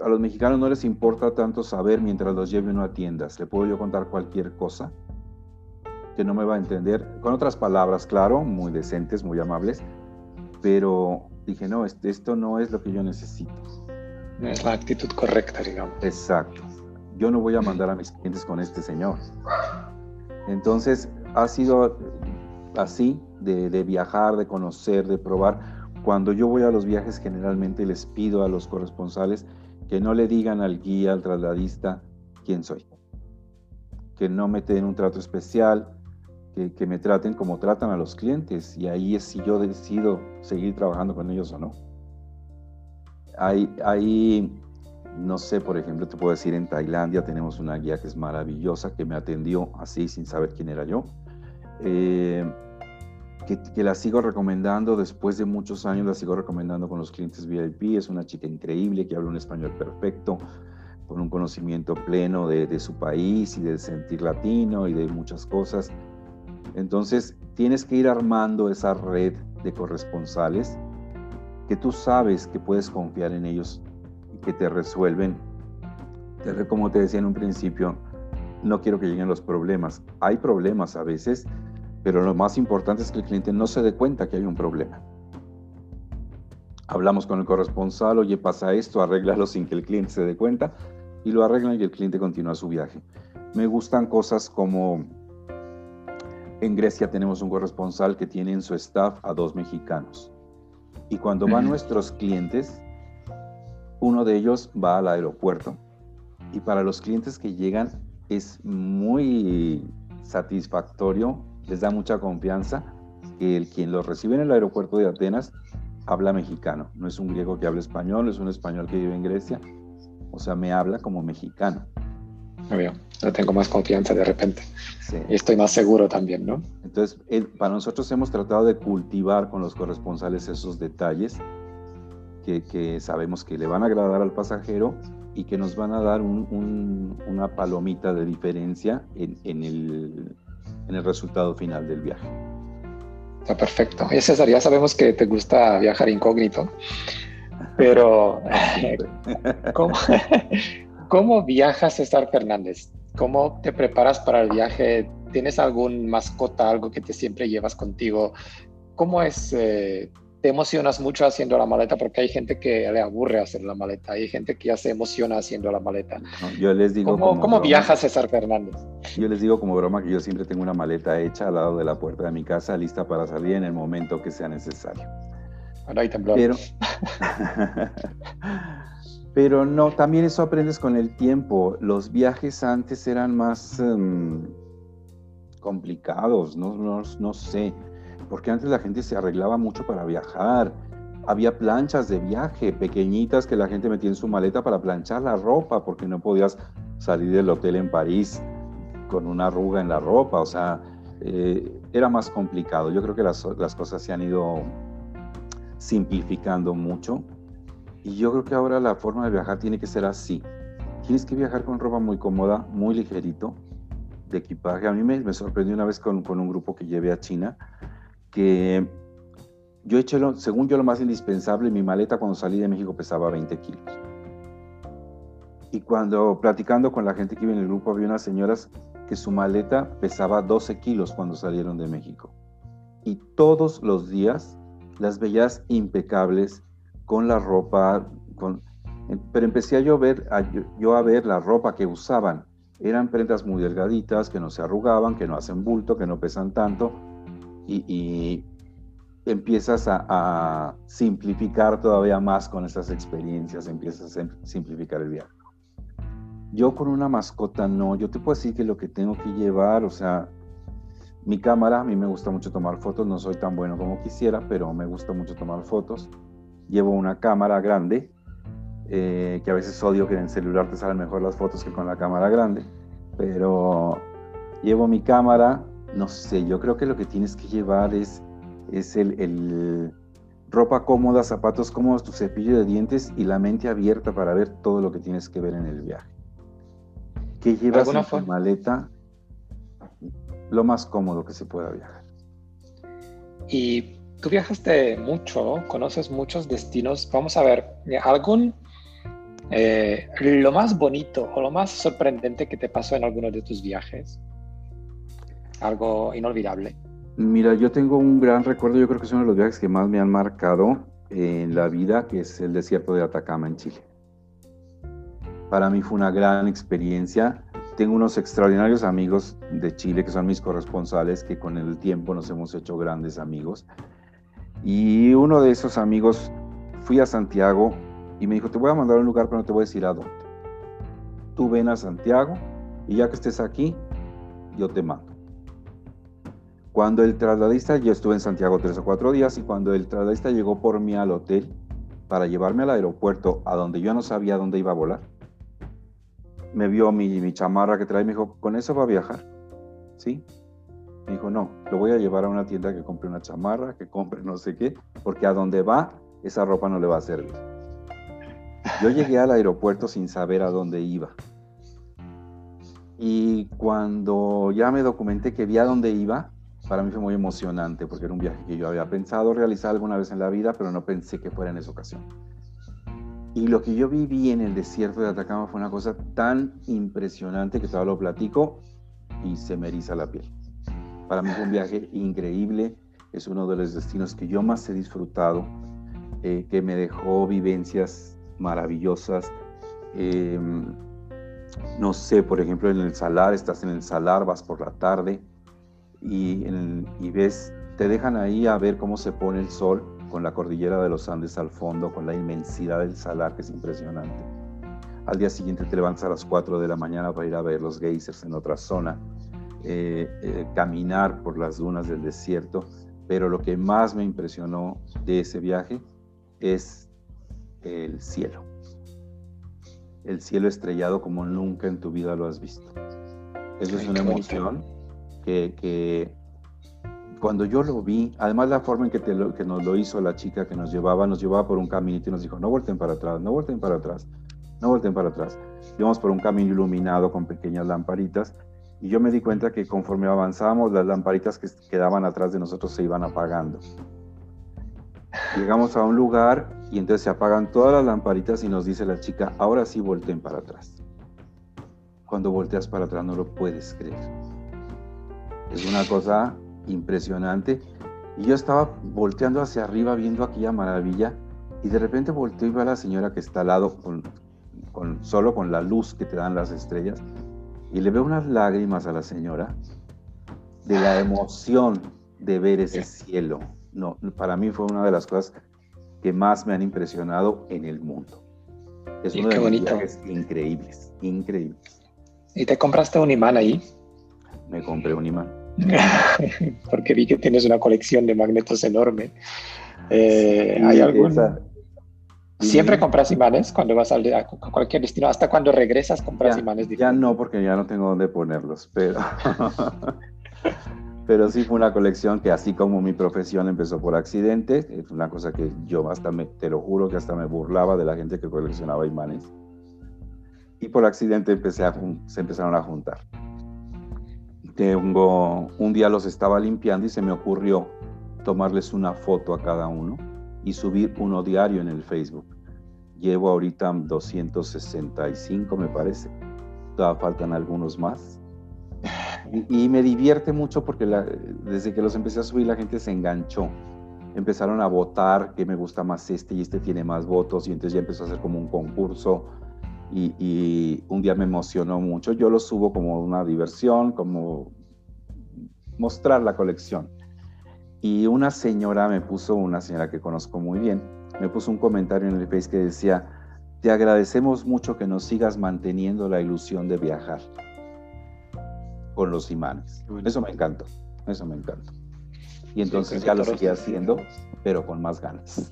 B: a los mexicanos no les importa tanto saber mientras los lleve uno a tiendas. Le puedo yo contar cualquier cosa que no me va a entender. Con otras palabras, claro, muy decentes, muy amables, pero dije, no, esto no es lo que yo necesito.
C: No es la actitud correcta, digamos.
B: Exacto. Yo no voy a mandar a mis clientes con este señor. Entonces, ha sido así, de, de viajar, de conocer, de probar. Cuando yo voy a los viajes, generalmente les pido a los corresponsales que no le digan al guía, al trasladista, quién soy. Que no me den un trato especial, que, me traten como tratan a los clientes y ahí es si yo decido seguir trabajando con ellos o no. Hay, no sé, por ejemplo, te puedo decir, en Tailandia tenemos una guía que es maravillosa, que me atendió así sin saber quién era yo, eh, que, que, la sigo recomendando después de muchos años, la sigo recomendando con los clientes VIP, es una chica increíble que habla un español perfecto, con un conocimiento pleno de, de su país y del sentir latino y de muchas cosas. Entonces, tienes que ir armando esa red de corresponsales que tú sabes que puedes confiar en ellos y que te resuelven. Como te decía en un principio, no quiero que lleguen los problemas. Hay problemas a veces, pero lo más importante es que el cliente no se dé cuenta que hay un problema. Hablamos con el corresponsal, oye, pasa esto, arréglalo sin que el cliente se dé cuenta y lo arreglan y el cliente continúa su viaje. Me gustan cosas como en Grecia tenemos un corresponsal que tiene en su staff a dos mexicanos. Y cuando van nuestros clientes, uno de ellos va al aeropuerto. Y para los clientes que llegan es muy satisfactorio, les da mucha confianza que el quien los recibe en el aeropuerto de Atenas habla mexicano. No es un griego que habla español, es un español que vive en Grecia. O sea, me habla como mexicano.
C: Yo tengo más confianza de repente. Y estoy más seguro también, ¿no?
B: Entonces, para nosotros hemos tratado de cultivar con los corresponsales esos detalles que, sabemos que le van a agradar al pasajero y que nos van a dar una palomita de diferencia en, el, en el resultado final del viaje.
C: Está perfecto. Y César, ya sabemos que te gusta viajar incógnito, pero ¿cómo, ¿cómo viajas César Fernández? ¿Cómo te preparas para el viaje? ¿Tienes algún mascota, algo que te siempre llevas contigo? ¿Cómo es? Eh, ¿Te emocionas mucho haciendo la maleta? Porque hay gente que le aburre hacer la maleta, hay gente que ya se emociona haciendo la maleta.
B: yo les digo
C: ¿Cómo, ¿cómo viaja César Fernández?
B: Yo les digo como broma que yo siempre tengo una maleta hecha al lado de la puerta de mi casa, lista para salir en el momento que sea necesario.
C: Ahora hay temblor.
B: Pero... Pero no, también eso aprendes con el tiempo. Los viajes antes eran más em, complicados, no, no, sé, porque antes la gente se arreglaba mucho para viajar. Había planchas de viaje pequeñitas que la gente metía en su maleta para planchar la ropa, porque no podías salir del hotel en París con una arruga en la ropa. O sea, eh, era más complicado. Yo creo que las, las cosas se han ido simplificando mucho. Y yo creo que ahora la forma de viajar tiene que ser así. Tienes que viajar con ropa muy cómoda, muy ligerito, de equipaje. A mí me, me sorprendió una vez con, con, un grupo que llevé a China, que yo eché, lo, según yo, lo más indispensable, mi maleta cuando salí de México pesaba 20 kilos. Y cuando platicando con la gente que vive en el grupo, había unas señoras que su maleta pesaba 12 kilos cuando salieron de México. Y todos los días las veías impecables con la ropa, con, pero empecé yo a, ver, yo a ver la ropa que usaban. Eran prendas muy delgaditas, que no se arrugaban, que no hacen bulto, que no pesan tanto. Y, empiezas a, simplificar todavía más con esas experiencias, empiezas a simplificar el viaje. Yo con una mascota no, yo te puedo decir que lo que tengo que llevar, o sea, mi cámara, a mí me gusta mucho tomar fotos, no soy tan bueno como quisiera, pero me gusta mucho tomar fotos. Llevo una cámara grande, eh, que a veces odio que en el celular te salen mejor las fotos que con la cámara grande, pero llevo mi cámara, no sé, yo creo que lo que tienes que llevar es, es el, el ropa cómoda, zapatos cómodos, tu cepillo de dientes y la mente abierta para ver todo lo que tienes que ver en el viaje. ¿Qué llevas en tu maleta? lo más cómodo que se pueda viajar.
C: Y tú viajaste mucho, conoces muchos destinos. Vamos a ver, ¿algún, eh, lo más bonito o lo más sorprendente que te pasó en alguno de tus viajes? Algo inolvidable.
B: Mira, yo tengo un gran recuerdo, yo creo que es uno de los viajes que más me han marcado en la vida, que es el desierto de Atacama en Chile. Para mí fue una gran experiencia tengo unos extraordinarios amigos de Chile que son mis corresponsales, que con el tiempo nos hemos hecho grandes amigos. Y uno de esos amigos fui a Santiago y me dijo, te voy a mandar a un lugar, pero no te voy a decir a dónde. Tú ven a Santiago y ya que estés aquí, yo te mando. Cuando el trasladista, yo estuve en Santiago tres o cuatro días y cuando el trasladista llegó por mí al hotel para llevarme al aeropuerto a donde yo no sabía dónde iba a volar, me vio mi, mi chamarra que trae y me dijo, ¿con eso va a viajar? ¿Sí? Dijo, no, lo voy a llevar a una tienda que compre una chamarra, que compre no sé qué, porque a donde va, esa ropa no le va a servir. Yo llegué al aeropuerto sin saber a dónde iba. Y cuando ya me documenté que vi a dónde iba, para mí fue muy emocionante, porque era un viaje que yo había pensado realizar alguna vez en la vida, pero no pensé que fuera en esa ocasión. Y lo que yo viví en el desierto de Atacama fue una cosa tan impresionante que todavía lo platico y se me eriza la piel. Para mí fue un viaje increíble, es uno de los destinos que yo más he disfrutado, eh, que me dejó vivencias maravillosas. Em, no sé, por ejemplo, en el salar, estás en el salar, vas por la tarde y, y ves, te dejan ahí a ver cómo se pone el sol con la cordillera de los Andes al fondo, con la inmensidad del salar que es impresionante. Al día siguiente te levantas a las 4 de la mañana para ir a ver los geysers en otra zona, eh, eh, caminar por las dunas del desierto, pero lo que más me impresionó de ese viaje es el cielo. El cielo estrellado como nunca en tu vida lo has visto. Eso es una emoción que, que cuando yo lo vi, además la forma en que, que nos lo hizo la chica que nos llevaba, nos llevaba por un caminito y nos dijo, no vuelten para atrás, no vuelten para atrás, no vuelten para atrás. Íbamos por un camino iluminado con pequeñas lamparitas y yo me di cuenta que conforme avanzábamos, las lamparitas que quedaban atrás de nosotros se iban apagando. Llegamos a un lugar y entonces se apagan todas las lamparitas y nos dice la chica, ahora sí volteen para atrás. Cuando volteas para atrás no lo puedes creer. Es una cosa impresionante. Y yo estaba volteando hacia arriba viendo aquella maravilla y de repente volteo y veo a la señora que está al lado con, con, solo con la luz que te dan las estrellas y le veo unas lágrimas a la señora de la emoción de ver ese cielo. No, para mí fue una de las cosas que más me han impresionado en el mundo. Es uno de los viajes increíbles, increíbles.
C: ¿Y te compraste un imán ahí?
B: Me compré un imán.
C: Porque vi que tienes una colección de magnetos enorme. Eh, ¿Hay alguna? ¿Siempre compras imanes cuando vas a, cualquier destino? ¿Hasta cuando regresas compras imanes?
B: Ya no, porque ya no tengo dónde ponerlos, pero... Pero sí fue una colección que así como mi profesión empezó por accidente, es una cosa que yo hasta me, te lo juro que hasta me burlaba de la gente que coleccionaba imanes. Y por accidente empecé a, se empezaron a juntar. Tengo, un día los estaba limpiando y se me ocurrió tomarles una foto a cada uno y subir uno diario en el Facebook. Llevo ahorita 265 me parece. Todavía faltan algunos más y, me divierte mucho porque desde que los empecé a subir la gente se enganchó. Empezaron a votar que me gusta más este y este tiene más votos y entonces ya empezó a hacer como un concurso y, y un día me emocionó mucho. Yo lo subo como una diversión, como mostrar la colección. Y una señora me puso, una señora que conozco muy bien, me puso un comentario en el Face que decía, te agradecemos mucho que nos sigas manteniendo la ilusión de viajar con los imanes. Eso me encantó, eso me encantó. Y entonces ya lo seguí haciendo, pero con más ganas.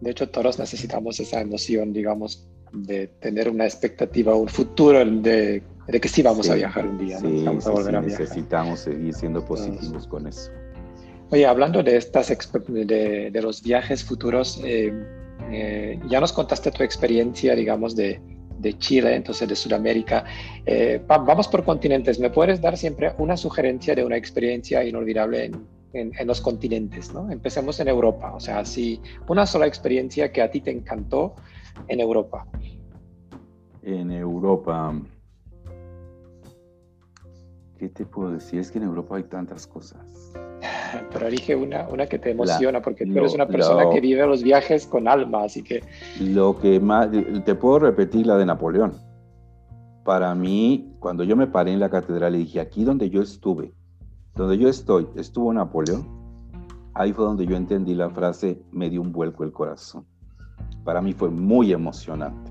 C: De hecho, todos necesitamos esa emoción, digamos, de tener una expectativa, un futuro de, de que sí vamos a viajar un día.
B: Sí, vamos a volver a viajar. necesitamos seguir siendo positivos con eso.
C: Oye, hablando de, estas de, los viajes futuros, eh, eh, ya nos contaste tu experiencia, digamos, de, de Chile, entonces de Sudamérica. Eh, vamos por continentes. ¿Me puedes dar siempre una sugerencia de una experiencia inolvidable en, en, los continentes? ¿no? Empecemos en Europa. O sea, si una sola experiencia que a ti te encantó en Europa.
B: En Europa. ¿Qué te puedo decir? Es que en Europa hay tantas cosas.
C: pero elige una, una que te emociona, porque tú eres una persona que vive los viajes con alma, así que...
B: Lo que más, te puedo repetir la de Napoleón. Para mí, cuando yo me paré en la catedral y dije, aquí donde yo estuve, donde yo estoy, estuvo Napoleón, ahí fue donde yo entendí la frase, me dio un vuelco el corazón. Para mí fue muy emocionante.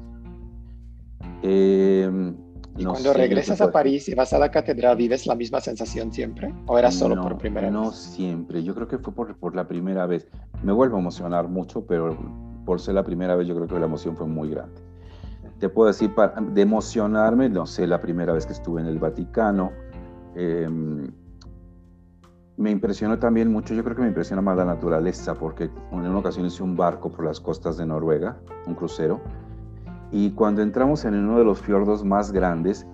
C: Eh, ¿Y cuando regresas a París y vas a la catedral, vives la misma sensación siempre? ¿O era solo por primera vez?
B: No siempre, yo creo que fue por, por, la primera vez. Me vuelvo a emocionar mucho, pero por ser la primera vez yo creo que la emoción fue muy grande. Te puedo decir, para, de emocionarme, no sé, la primera vez que estuve en el Vaticano, em, me impresionó también mucho, yo creo que me impresiona más la naturaleza, porque en una ocasión hice un barco por las costas de Noruega, un crucero, y cuando entramos en uno de los fiordos más grandes,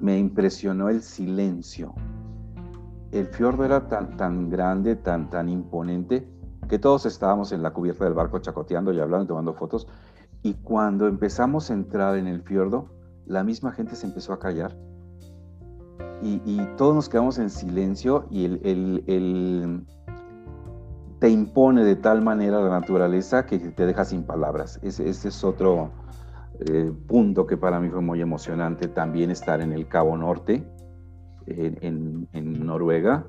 B: me impresionó el silencio. El fiordo era tan, tan grande, tan, tan imponente, que todos estábamos en la cubierta del barco chacoteando y hablando y tomando fotos. Y cuando empezamos a entrar en el fiordo, la misma gente se empezó a callar. Y, todos nos quedamos en silencio y el, el, te impone de tal manera la naturaleza que te deja sin palabras. Ese es otro, eh, punto que para mí fue muy emocionante también estar en el Cabo Norte, en, Noruega.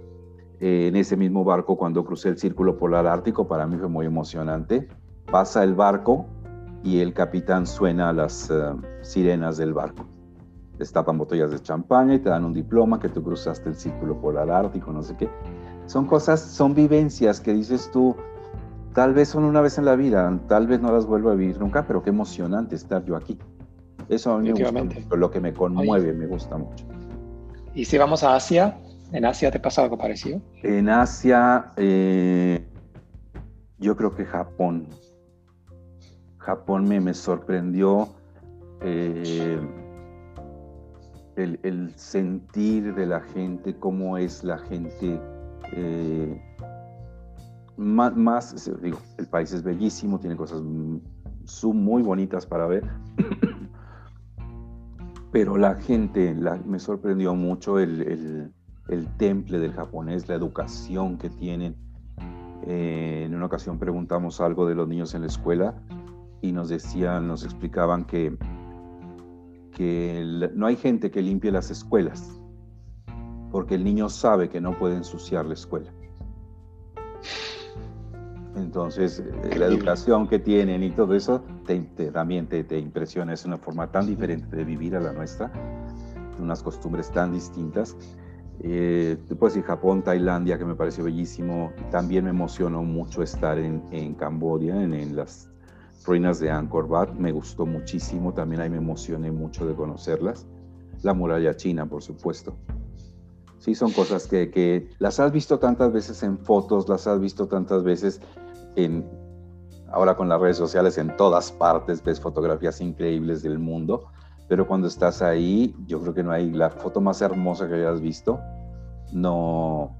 B: en ese mismo barco, cuando crucé el Círculo Polar Ártico, para mí fue muy emocionante. Pasa el barco y el capitán suena las eh, sirenas del barco. Destapan botellas de champaña y te dan un diploma que tú cruzaste el Círculo Polar Ártico, no sé qué. Son cosas, son vivencias que dices tú, Tal vez son una vez en la vida, tal vez no las vuelvo a vivir nunca, pero qué emocionante estar yo aquí. Eso a mí me gusta mucho, lo que me conmueve, me gusta mucho.
C: ¿Y si vamos a Asia? ¿En Asia te pasa algo parecido?
B: En Asia, eh, yo creo que Japón. Japón me, me sorprendió eh, el, el, sentir de la gente, cómo es la gente. Eh, más, digo, el país es bellísimo, tiene cosas muy bonitas para ver, pero la gente, me sorprendió mucho el, temple del japonés, la educación que tienen. Eh, en una ocasión preguntamos algo de los niños en la escuela y nos decían, nos explicaban que, que no hay gente que limpie las escuelas, porque el niño sabe que no puede ensuciar la escuela. Entonces, la educación que tienen y todo eso también te, impresiona. Es una forma tan diferente de vivir a la nuestra, unas costumbres tan distintas. Eh, te puedo decir Japón, Tailandia, que me pareció bellísimo. También me emocionó mucho estar en, en Camboya, en, las ruinas de Angkor Wat. Me gustó muchísimo. También ahí me emocioné mucho de conocerlas. La muralla china, por supuesto. Sí, son cosas que, que las has visto tantas veces en fotos, las has visto tantas veces en, ahora con las redes sociales en todas partes, ves fotografías increíbles del mundo, pero cuando estás ahí, yo creo que no hay la foto más hermosa que hayas visto, no,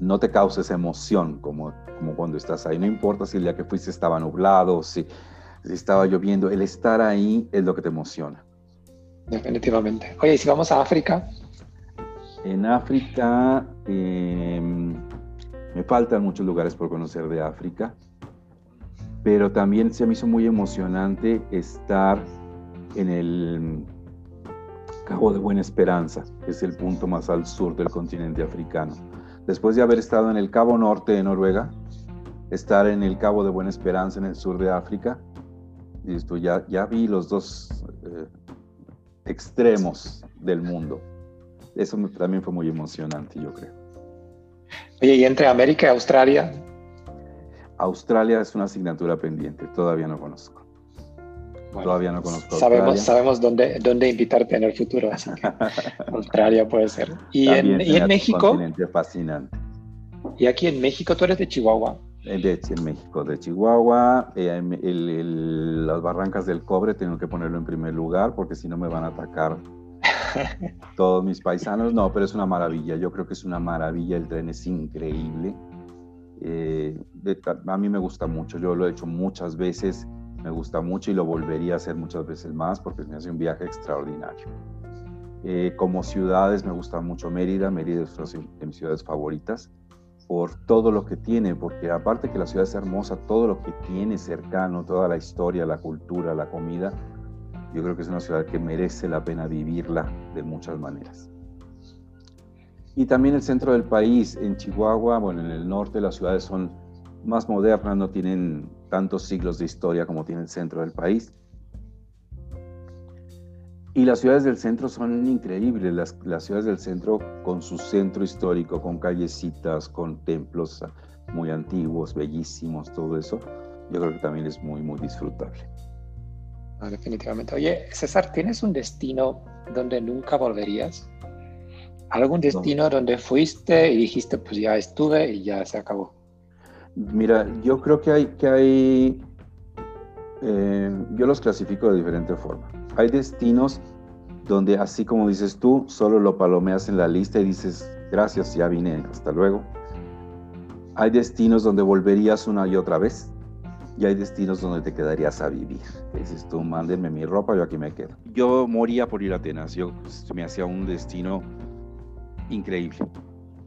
B: no te causa esa emoción como, como cuando estás ahí. No importa si el día que fuiste estaba nublado, si, si estaba lloviendo, el estar ahí es lo que te emociona.
C: Definitivamente. Oye, ¿y si vamos a África?
B: En África em, me faltan muchos lugares por conocer de África, pero también se me hizo muy emocionante estar en el Cabo de Buena Esperanza, que es el punto más al sur del continente africano. Después de haber estado en el Cabo Norte de Noruega, estar en el Cabo de Buena Esperanza en el sur de África, ya, ya vi los dos eh, extremos del mundo. Eso también fue muy emocionante, yo creo.
C: Oye, ¿y entre América y Australia?
B: Australia es una asignatura pendiente, todavía no conozco. todavía no conozco.
C: Sabemos, sabemos dónde, dónde invitarte en el futuro, así que Australia puede ser. ¿Y en, ¿y en México?
B: fascinante.
C: ¿Y aquí en México tú eres de Chihuahua?
B: Eh, de, en México, de Chihuahua, eh, las barrancas del cobre tengo que ponerlo en primer lugar porque si no me van a atacar todos mis paisanos. No, pero es una maravilla, yo creo que es una maravilla, el tren es increíble. Eh, a mí me gusta mucho, yo lo he hecho muchas veces, me gusta mucho y lo volvería a hacer muchas veces más porque me hace un viaje extraordinario. como ciudades me gusta mucho Mérida, Mérida es una de mis ciudades favoritas por todo lo que tiene, porque aparte que la ciudad es hermosa, todo lo que tiene cercano, toda la historia, la cultura, la comida, yo creo que es una ciudad que merece la pena vivirla de muchas maneras. Y también el centro del país, en Chihuahua, bueno, en el norte las ciudades son más modernas, no tienen tantos siglos de historia como tiene el centro del país. Y las ciudades del centro son increíbles, las, las, ciudades del centro con su centro histórico, con callecitas, con templos muy antiguos, bellísimos, todo eso, yo creo que también es muy, muy disfrutable.
C: Definitivamente. Oye, César, ¿tienes un destino donde nunca volverías? ¿Algún destino donde fuiste y dijiste, pues ya estuve y ya se acabó?
B: Mira, yo creo que hay, que hay eh, yo los clasifico de diferente forma hay destinos donde así como dices tú, solo lo palomeas en la lista y dices, gracias, ya vine, hasta luego. Hay destinos donde volverías una y otra vez y hay destinos donde te quedarías a vivir. dices tú, mándenme mi ropa, yo aquí me quedo. Yo moría por ir a Atenas, yo me hacía un destino increíble.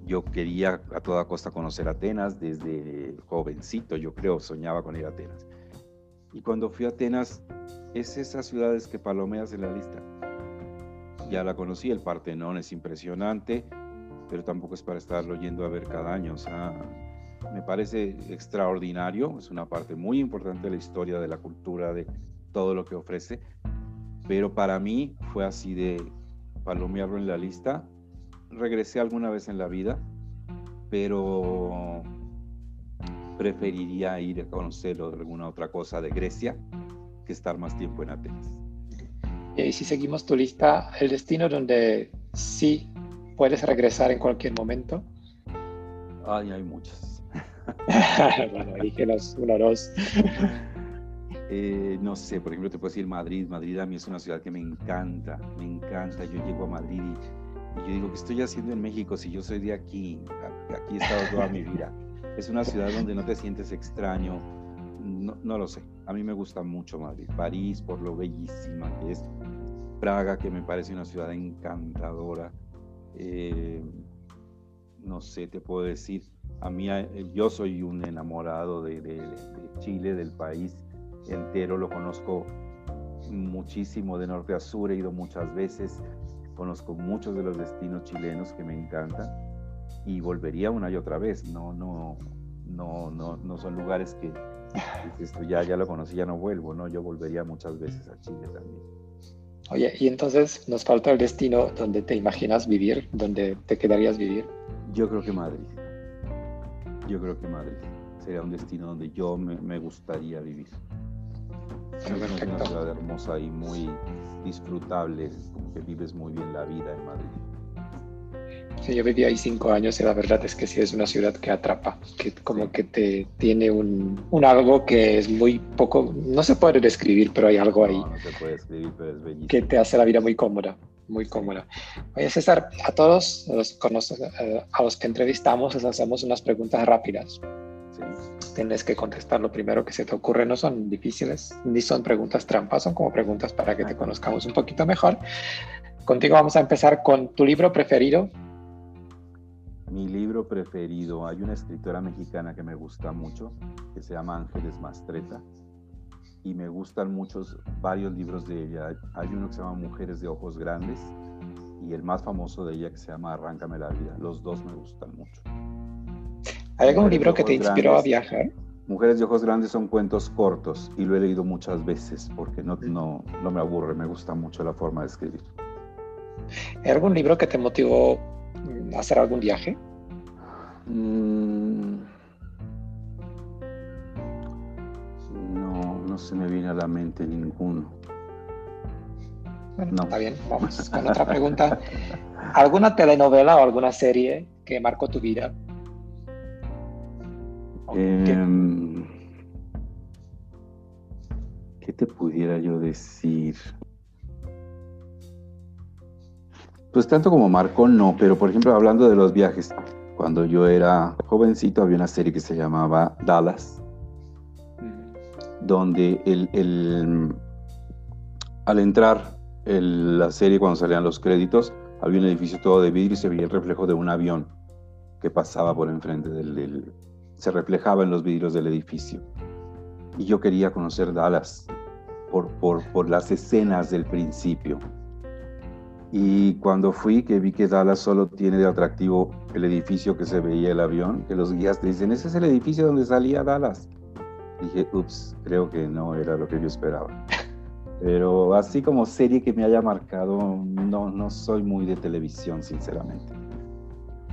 B: Yo quería a toda costa conocer Atenas desde jovencito, yo creo, soñaba con ir a Atenas. Y cuando fui a Atenas, es esas ciudades que palomeas en la lista. Ya la conocí, el Partenón es impresionante, pero tampoco es para estarlo yendo a ver cada año. O sea, me parece extraordinario, es una parte muy importante de la historia, de la cultura, de todo lo que ofrece. Pero para mí fue así de palomearlo en la lista. Regresé alguna vez en la vida, pero preferiría ir a conocer alguna otra cosa de Grecia que estar más tiempo en Atenas.
C: Y si seguimos tu lista, el destino donde sí puedes regresar en cualquier momento.
B: Ay, hay muchos.
C: bueno, dígenos uno o dos.
B: Eh, no sé, por ejemplo, te puedo decir Madrid. Madrid a mí es una ciudad que me encanta, me encanta. Yo llego a Madrid y, y yo digo, ¿qué estoy haciendo en México si yo soy de aquí? Aquí he estado toda mi vida. Es una ciudad donde no te sientes extraño, no, no, lo sé. A mí me gusta mucho Madrid. París, por lo bellísima que es. Praga, que me parece una ciudad encantadora. Eh, no sé, te puedo decir. A mí, yo soy un enamorado de, de, Chile, del país entero. Lo conozco muchísimo de norte a sur. He ido muchas veces. Conozco muchos de los destinos chilenos que me encantan. Y volvería una y otra vez. No, no, no, no, no son lugares que, esto ya, ya lo conocí, ya no vuelvo, ¿no? Yo volvería muchas veces a Chile también.
C: Oye, y entonces nos falta el destino donde te imaginas vivir, donde te quedarías vivir.
B: Yo creo que Madrid. Yo creo que Madrid sería un destino donde yo me, gustaría vivir. Es una ciudad hermosa y muy disfrutable, como que vives muy bien la vida en Madrid.
C: Sí, yo viví ahí cinco años y la verdad es que sí es una ciudad que atrapa, que como que te tiene un, un, algo que es muy poco, no se puede describir, pero hay algo ahí.
B: No, se puede describir, pero es bellísimo.
C: Que te hace la vida muy cómoda, muy cómoda. Oye, César, a todos los, eh, a los que entrevistamos les hacemos unas preguntas rápidas. Sí. Tienes que contestar lo primero que se te ocurre, no son difíciles, ni son preguntas trampas, son como preguntas para que te conozcamos un poquito mejor. Contigo vamos a empezar con tu libro preferido
B: mi libro preferido, hay una escritora mexicana que me gusta mucho, que se llama Ángeles Mastreta, y me gustan muchos, varios libros de ella. Hay uno que se llama Mujeres de Ojos Grandes, y el más famoso de ella que se llama Arráncame la vida. Los dos me gustan mucho.
C: ¿Hay algún libro que te inspiró a viajar?
B: Mujeres de Ojos Grandes son cuentos cortos y lo he leído muchas veces porque no, no, no me aburre, me gusta mucho la forma de escribir.
C: ¿Hay algún libro que te motivó hacer algún viaje?
B: Mm. No, no se me viene a la mente ninguno.
C: Bueno, está bien, vamos con otra pregunta. ¿Alguna telenovela o alguna serie que marcó tu vida?
B: Em, ¿Qué te pudiera yo decir? Pues tanto como marcó, no, pero por ejemplo, hablando de los viajes, cuando yo era jovencito había una serie que se llamaba Dallas, donde el, al entrar en la serie, cuando salían los créditos, había un edificio todo de vidrio y se veía el reflejo de un avión que pasaba por enfrente del, se reflejaba en los vidrios del edificio. Y yo quería conocer Dallas por, por, por las escenas del principio. Y cuando fui, que vi que Dallas solo tiene de atractivo el edificio que se veía el avión, que los guías te dicen, ese es el edificio donde salía Dallas. Dije, ups, creo que no era lo que yo esperaba. Pero así como serie que me haya marcado, no, no soy muy de televisión, sinceramente.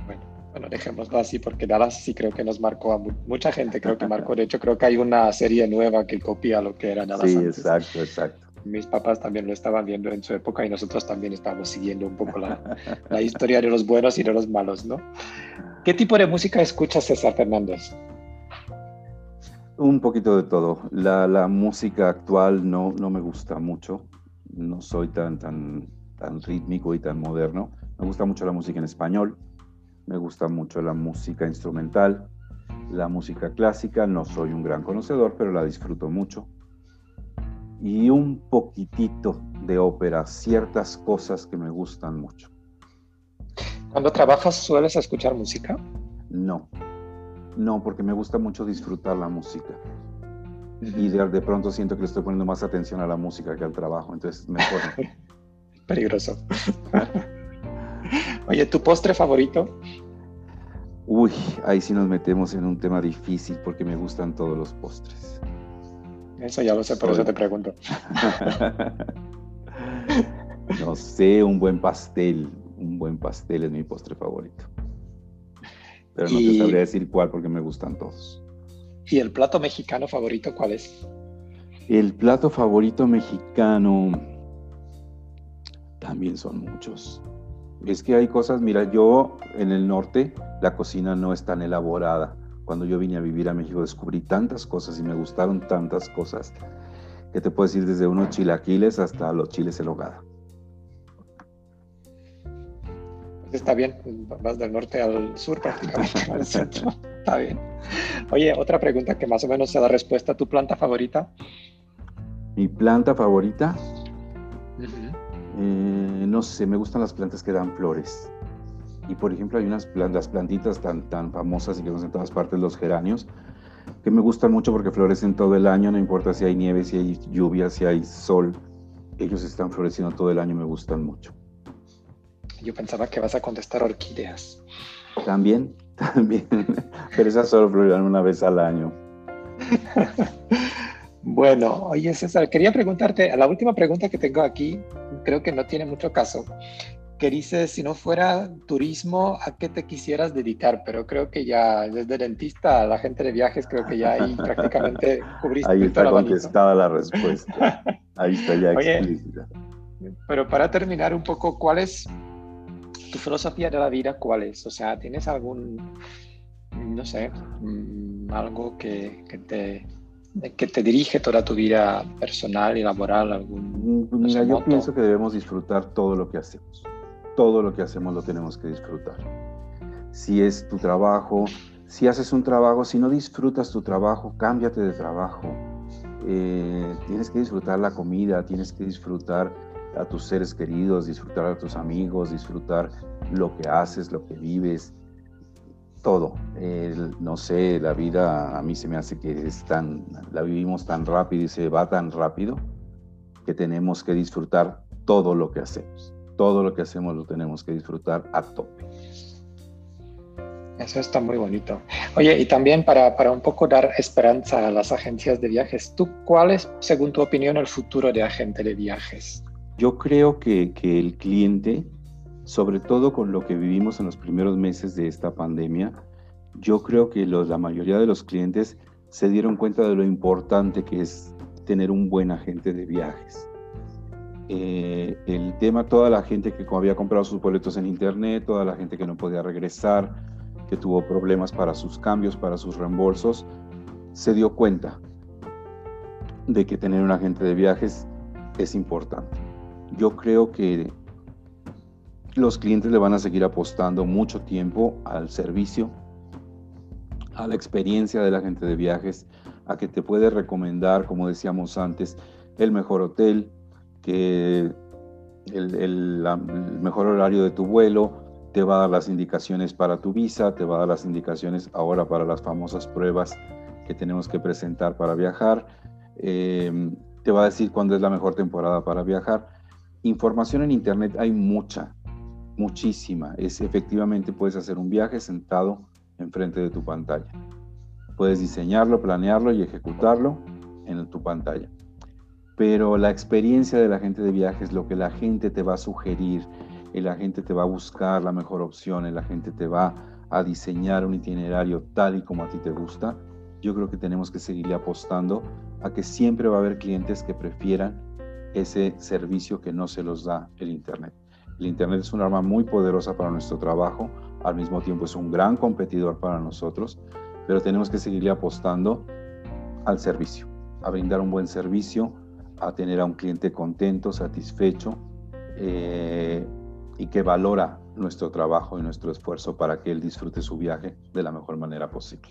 C: Bueno, bueno, dejémoslo así porque Dallas sí creo que nos marcó a mucha gente, creo que marcó. De hecho, creo que hay una serie nueva que copia lo que era Dallas.
B: Sí, exacto, exacto
C: mis papás también lo estaban viendo en su época y nosotros también estábamos siguiendo un poco la, la, historia de los buenos y de los malos, ¿no? ¿Qué tipo de música escuchas, César Fernández?
B: Un poquito de todo. La, la, música actual no, no me gusta mucho. No soy tan, tan, tan rítmico y tan moderno. Me gusta mucho la música en español. Me gusta mucho la música instrumental. La música clásica, no soy un gran conocedor, pero la disfruto mucho y un poquitito de ópera, ciertas cosas que me gustan mucho.
C: Cuando trabajas, ¿sueles escuchar música?
B: No, no, porque me gusta mucho disfrutar la música. Y de, de, pronto siento que le estoy poniendo más atención a la música que al trabajo, entonces mejor.
C: Peligroso. Oye, ¿tu postre favorito?
B: Uy, ahí sí nos metemos en un tema difícil porque me gustan todos los postres.
C: Eso ya lo sé, por eso te pregunto.
B: no sé, un buen pastel. Un buen pastel es mi postre favorito. Pero no te sabría decir cuál porque me gustan todos.
C: ¿Y el plato mexicano favorito cuál es?
B: El plato favorito mexicano también son muchos. Es que hay cosas, mira, yo en el norte la cocina no es tan elaborada cuando yo vine a vivir a México descubrí tantas cosas y me gustaron tantas cosas que te puedo decir desde unos chilaquiles hasta los chiles en hogada.
C: Está bien, vas del norte al sur prácticamente, al centro. Está bien. Oye, otra pregunta que más o menos se da respuesta. ¿Tu planta favorita?
B: Mi planta favorita, eh, no sé, me gustan las plantas que dan flores. Y por ejemplo hay unas plantas, plantitas tan, tan famosas y que son en todas partes, los geranios, que me gustan mucho porque florecen todo el año, no importa si hay nieve, si hay lluvia, si hay sol, ellos están floreciendo todo el año, me gustan mucho.
C: Yo pensaba que vas a contestar orquídeas.
B: También, también, pero esas solo florecen una vez al año.
C: Bueno, oye César, quería preguntarte, la última pregunta que tengo aquí, creo que no tiene mucho caso, que dices, si no fuera turismo, ¿a qué te quisieras dedicar? Pero creo que ya desde dentista a la gente de viajes, creo que ya ahí prácticamente cubriste.
B: Ahí está contestada la respuesta. Ahí está ya explícita.
C: Pero para terminar un poco, ¿cuál es tu filosofía de la vida cuál es? O sea, ¿tienes algún, no sé, mm, algo que, te que te dirige toda tu vida personal y laboral? Algún,
B: mm, Mira, yo pienso que debemos disfrutar todo lo que hacemos. Todo lo que hacemos lo tenemos que disfrutar. Si es tu trabajo, si haces un trabajo, si no disfrutas tu trabajo, cámbiate de trabajo. Eh, tienes que disfrutar la comida, tienes que disfrutar a tus seres queridos, disfrutar a tus amigos, disfrutar lo que haces, lo que vives, todo. no sé, la vida a mí se me hace que es tan, la vivimos tan rápido y se va tan rápido que tenemos que disfrutar todo lo que hacemos. Todo lo que hacemos lo tenemos que disfrutar a tope.
C: Eso está muy bonito. Oye, y también para, para, un poco dar esperanza a las agencias de viajes, ¿tú cuál es, según tu opinión, el futuro de agente de viajes?
B: Yo creo que, que el cliente, sobre todo con lo que vivimos en los primeros meses de esta pandemia, yo creo que la mayoría de los clientes se dieron cuenta de lo importante que es tener un buen agente de viajes. Eh, el tema, toda la gente que había comprado sus boletos en internet, toda la gente que no podía regresar, que tuvo problemas para sus cambios, para sus reembolsos, se dio cuenta de que tener un agente de viajes es importante. Yo creo que los clientes le van a seguir apostando mucho tiempo al servicio, a la experiencia del agente de viajes, a que te puede recomendar, como decíamos antes, el mejor hotel, que el, mejor horario de tu vuelo, te va a dar las indicaciones para tu visa, te va a dar las indicaciones ahora para las famosas pruebas que tenemos que presentar para viajar, em, te va a decir cuándo es la mejor temporada para viajar. Información en Internet hay mucha, muchísima. Es efectivamente puedes hacer un viaje sentado enfrente de tu pantalla. Puedes diseñarlo, planearlo y ejecutarlo en tu pantalla. Pero la experiencia de la gente de viajes, lo que la gente te va a sugerir, el agente te va a buscar la mejor opción, el agente te va a diseñar un itinerario tal y como a ti te gusta, yo creo que tenemos que seguirle apostando a que siempre va a haber clientes que prefieran ese servicio que no se los da el Internet. El Internet es un arma muy poderosa para nuestro trabajo, al mismo tiempo es un gran competidor para nosotros, pero tenemos que seguirle apostando al servicio, a brindar un buen servicio, a tener a un cliente contento, satisfecho, eh, y que valora nuestro trabajo y nuestro esfuerzo para que él disfrute su viaje de la mejor manera posible.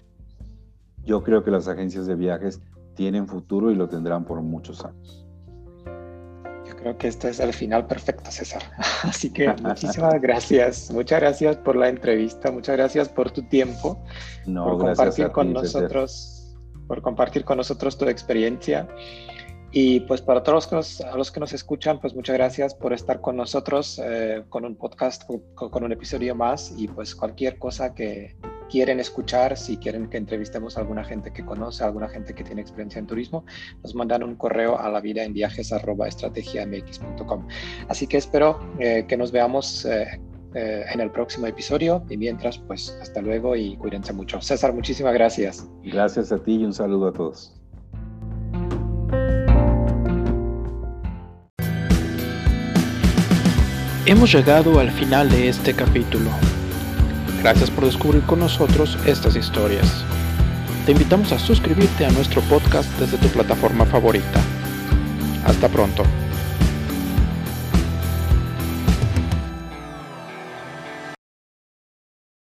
B: Yo creo que las agencias de viajes tienen futuro y lo tendrán por muchos años.
C: Creo que este es el final perfecto, César. Así que muchísimas gracias. Muchas gracias por la entrevista. Muchas gracias por tu tiempo. No, por compartir con nosotros, por compartir con nosotros tu experiencia. Y pues para todos los, a los que nos escuchan, pues muchas gracias por estar con nosotros eh, con un podcast, con, un episodio más y pues cualquier cosa que quieren escuchar, si quieren que entrevistemos a alguna gente que conoce, a alguna gente que tiene experiencia en turismo, nos mandan un correo a la vida en viajes Así que espero eh, que nos veamos eh, en el próximo episodio y mientras pues hasta luego y cuídense mucho. César, muchísimas gracias.
B: Gracias a ti y un saludo a todos.
A: Hemos llegado al final de este capítulo. Gracias por descubrir con nosotros estas historias. Te invitamos a suscribirte a nuestro podcast desde tu plataforma favorita. Hasta pronto.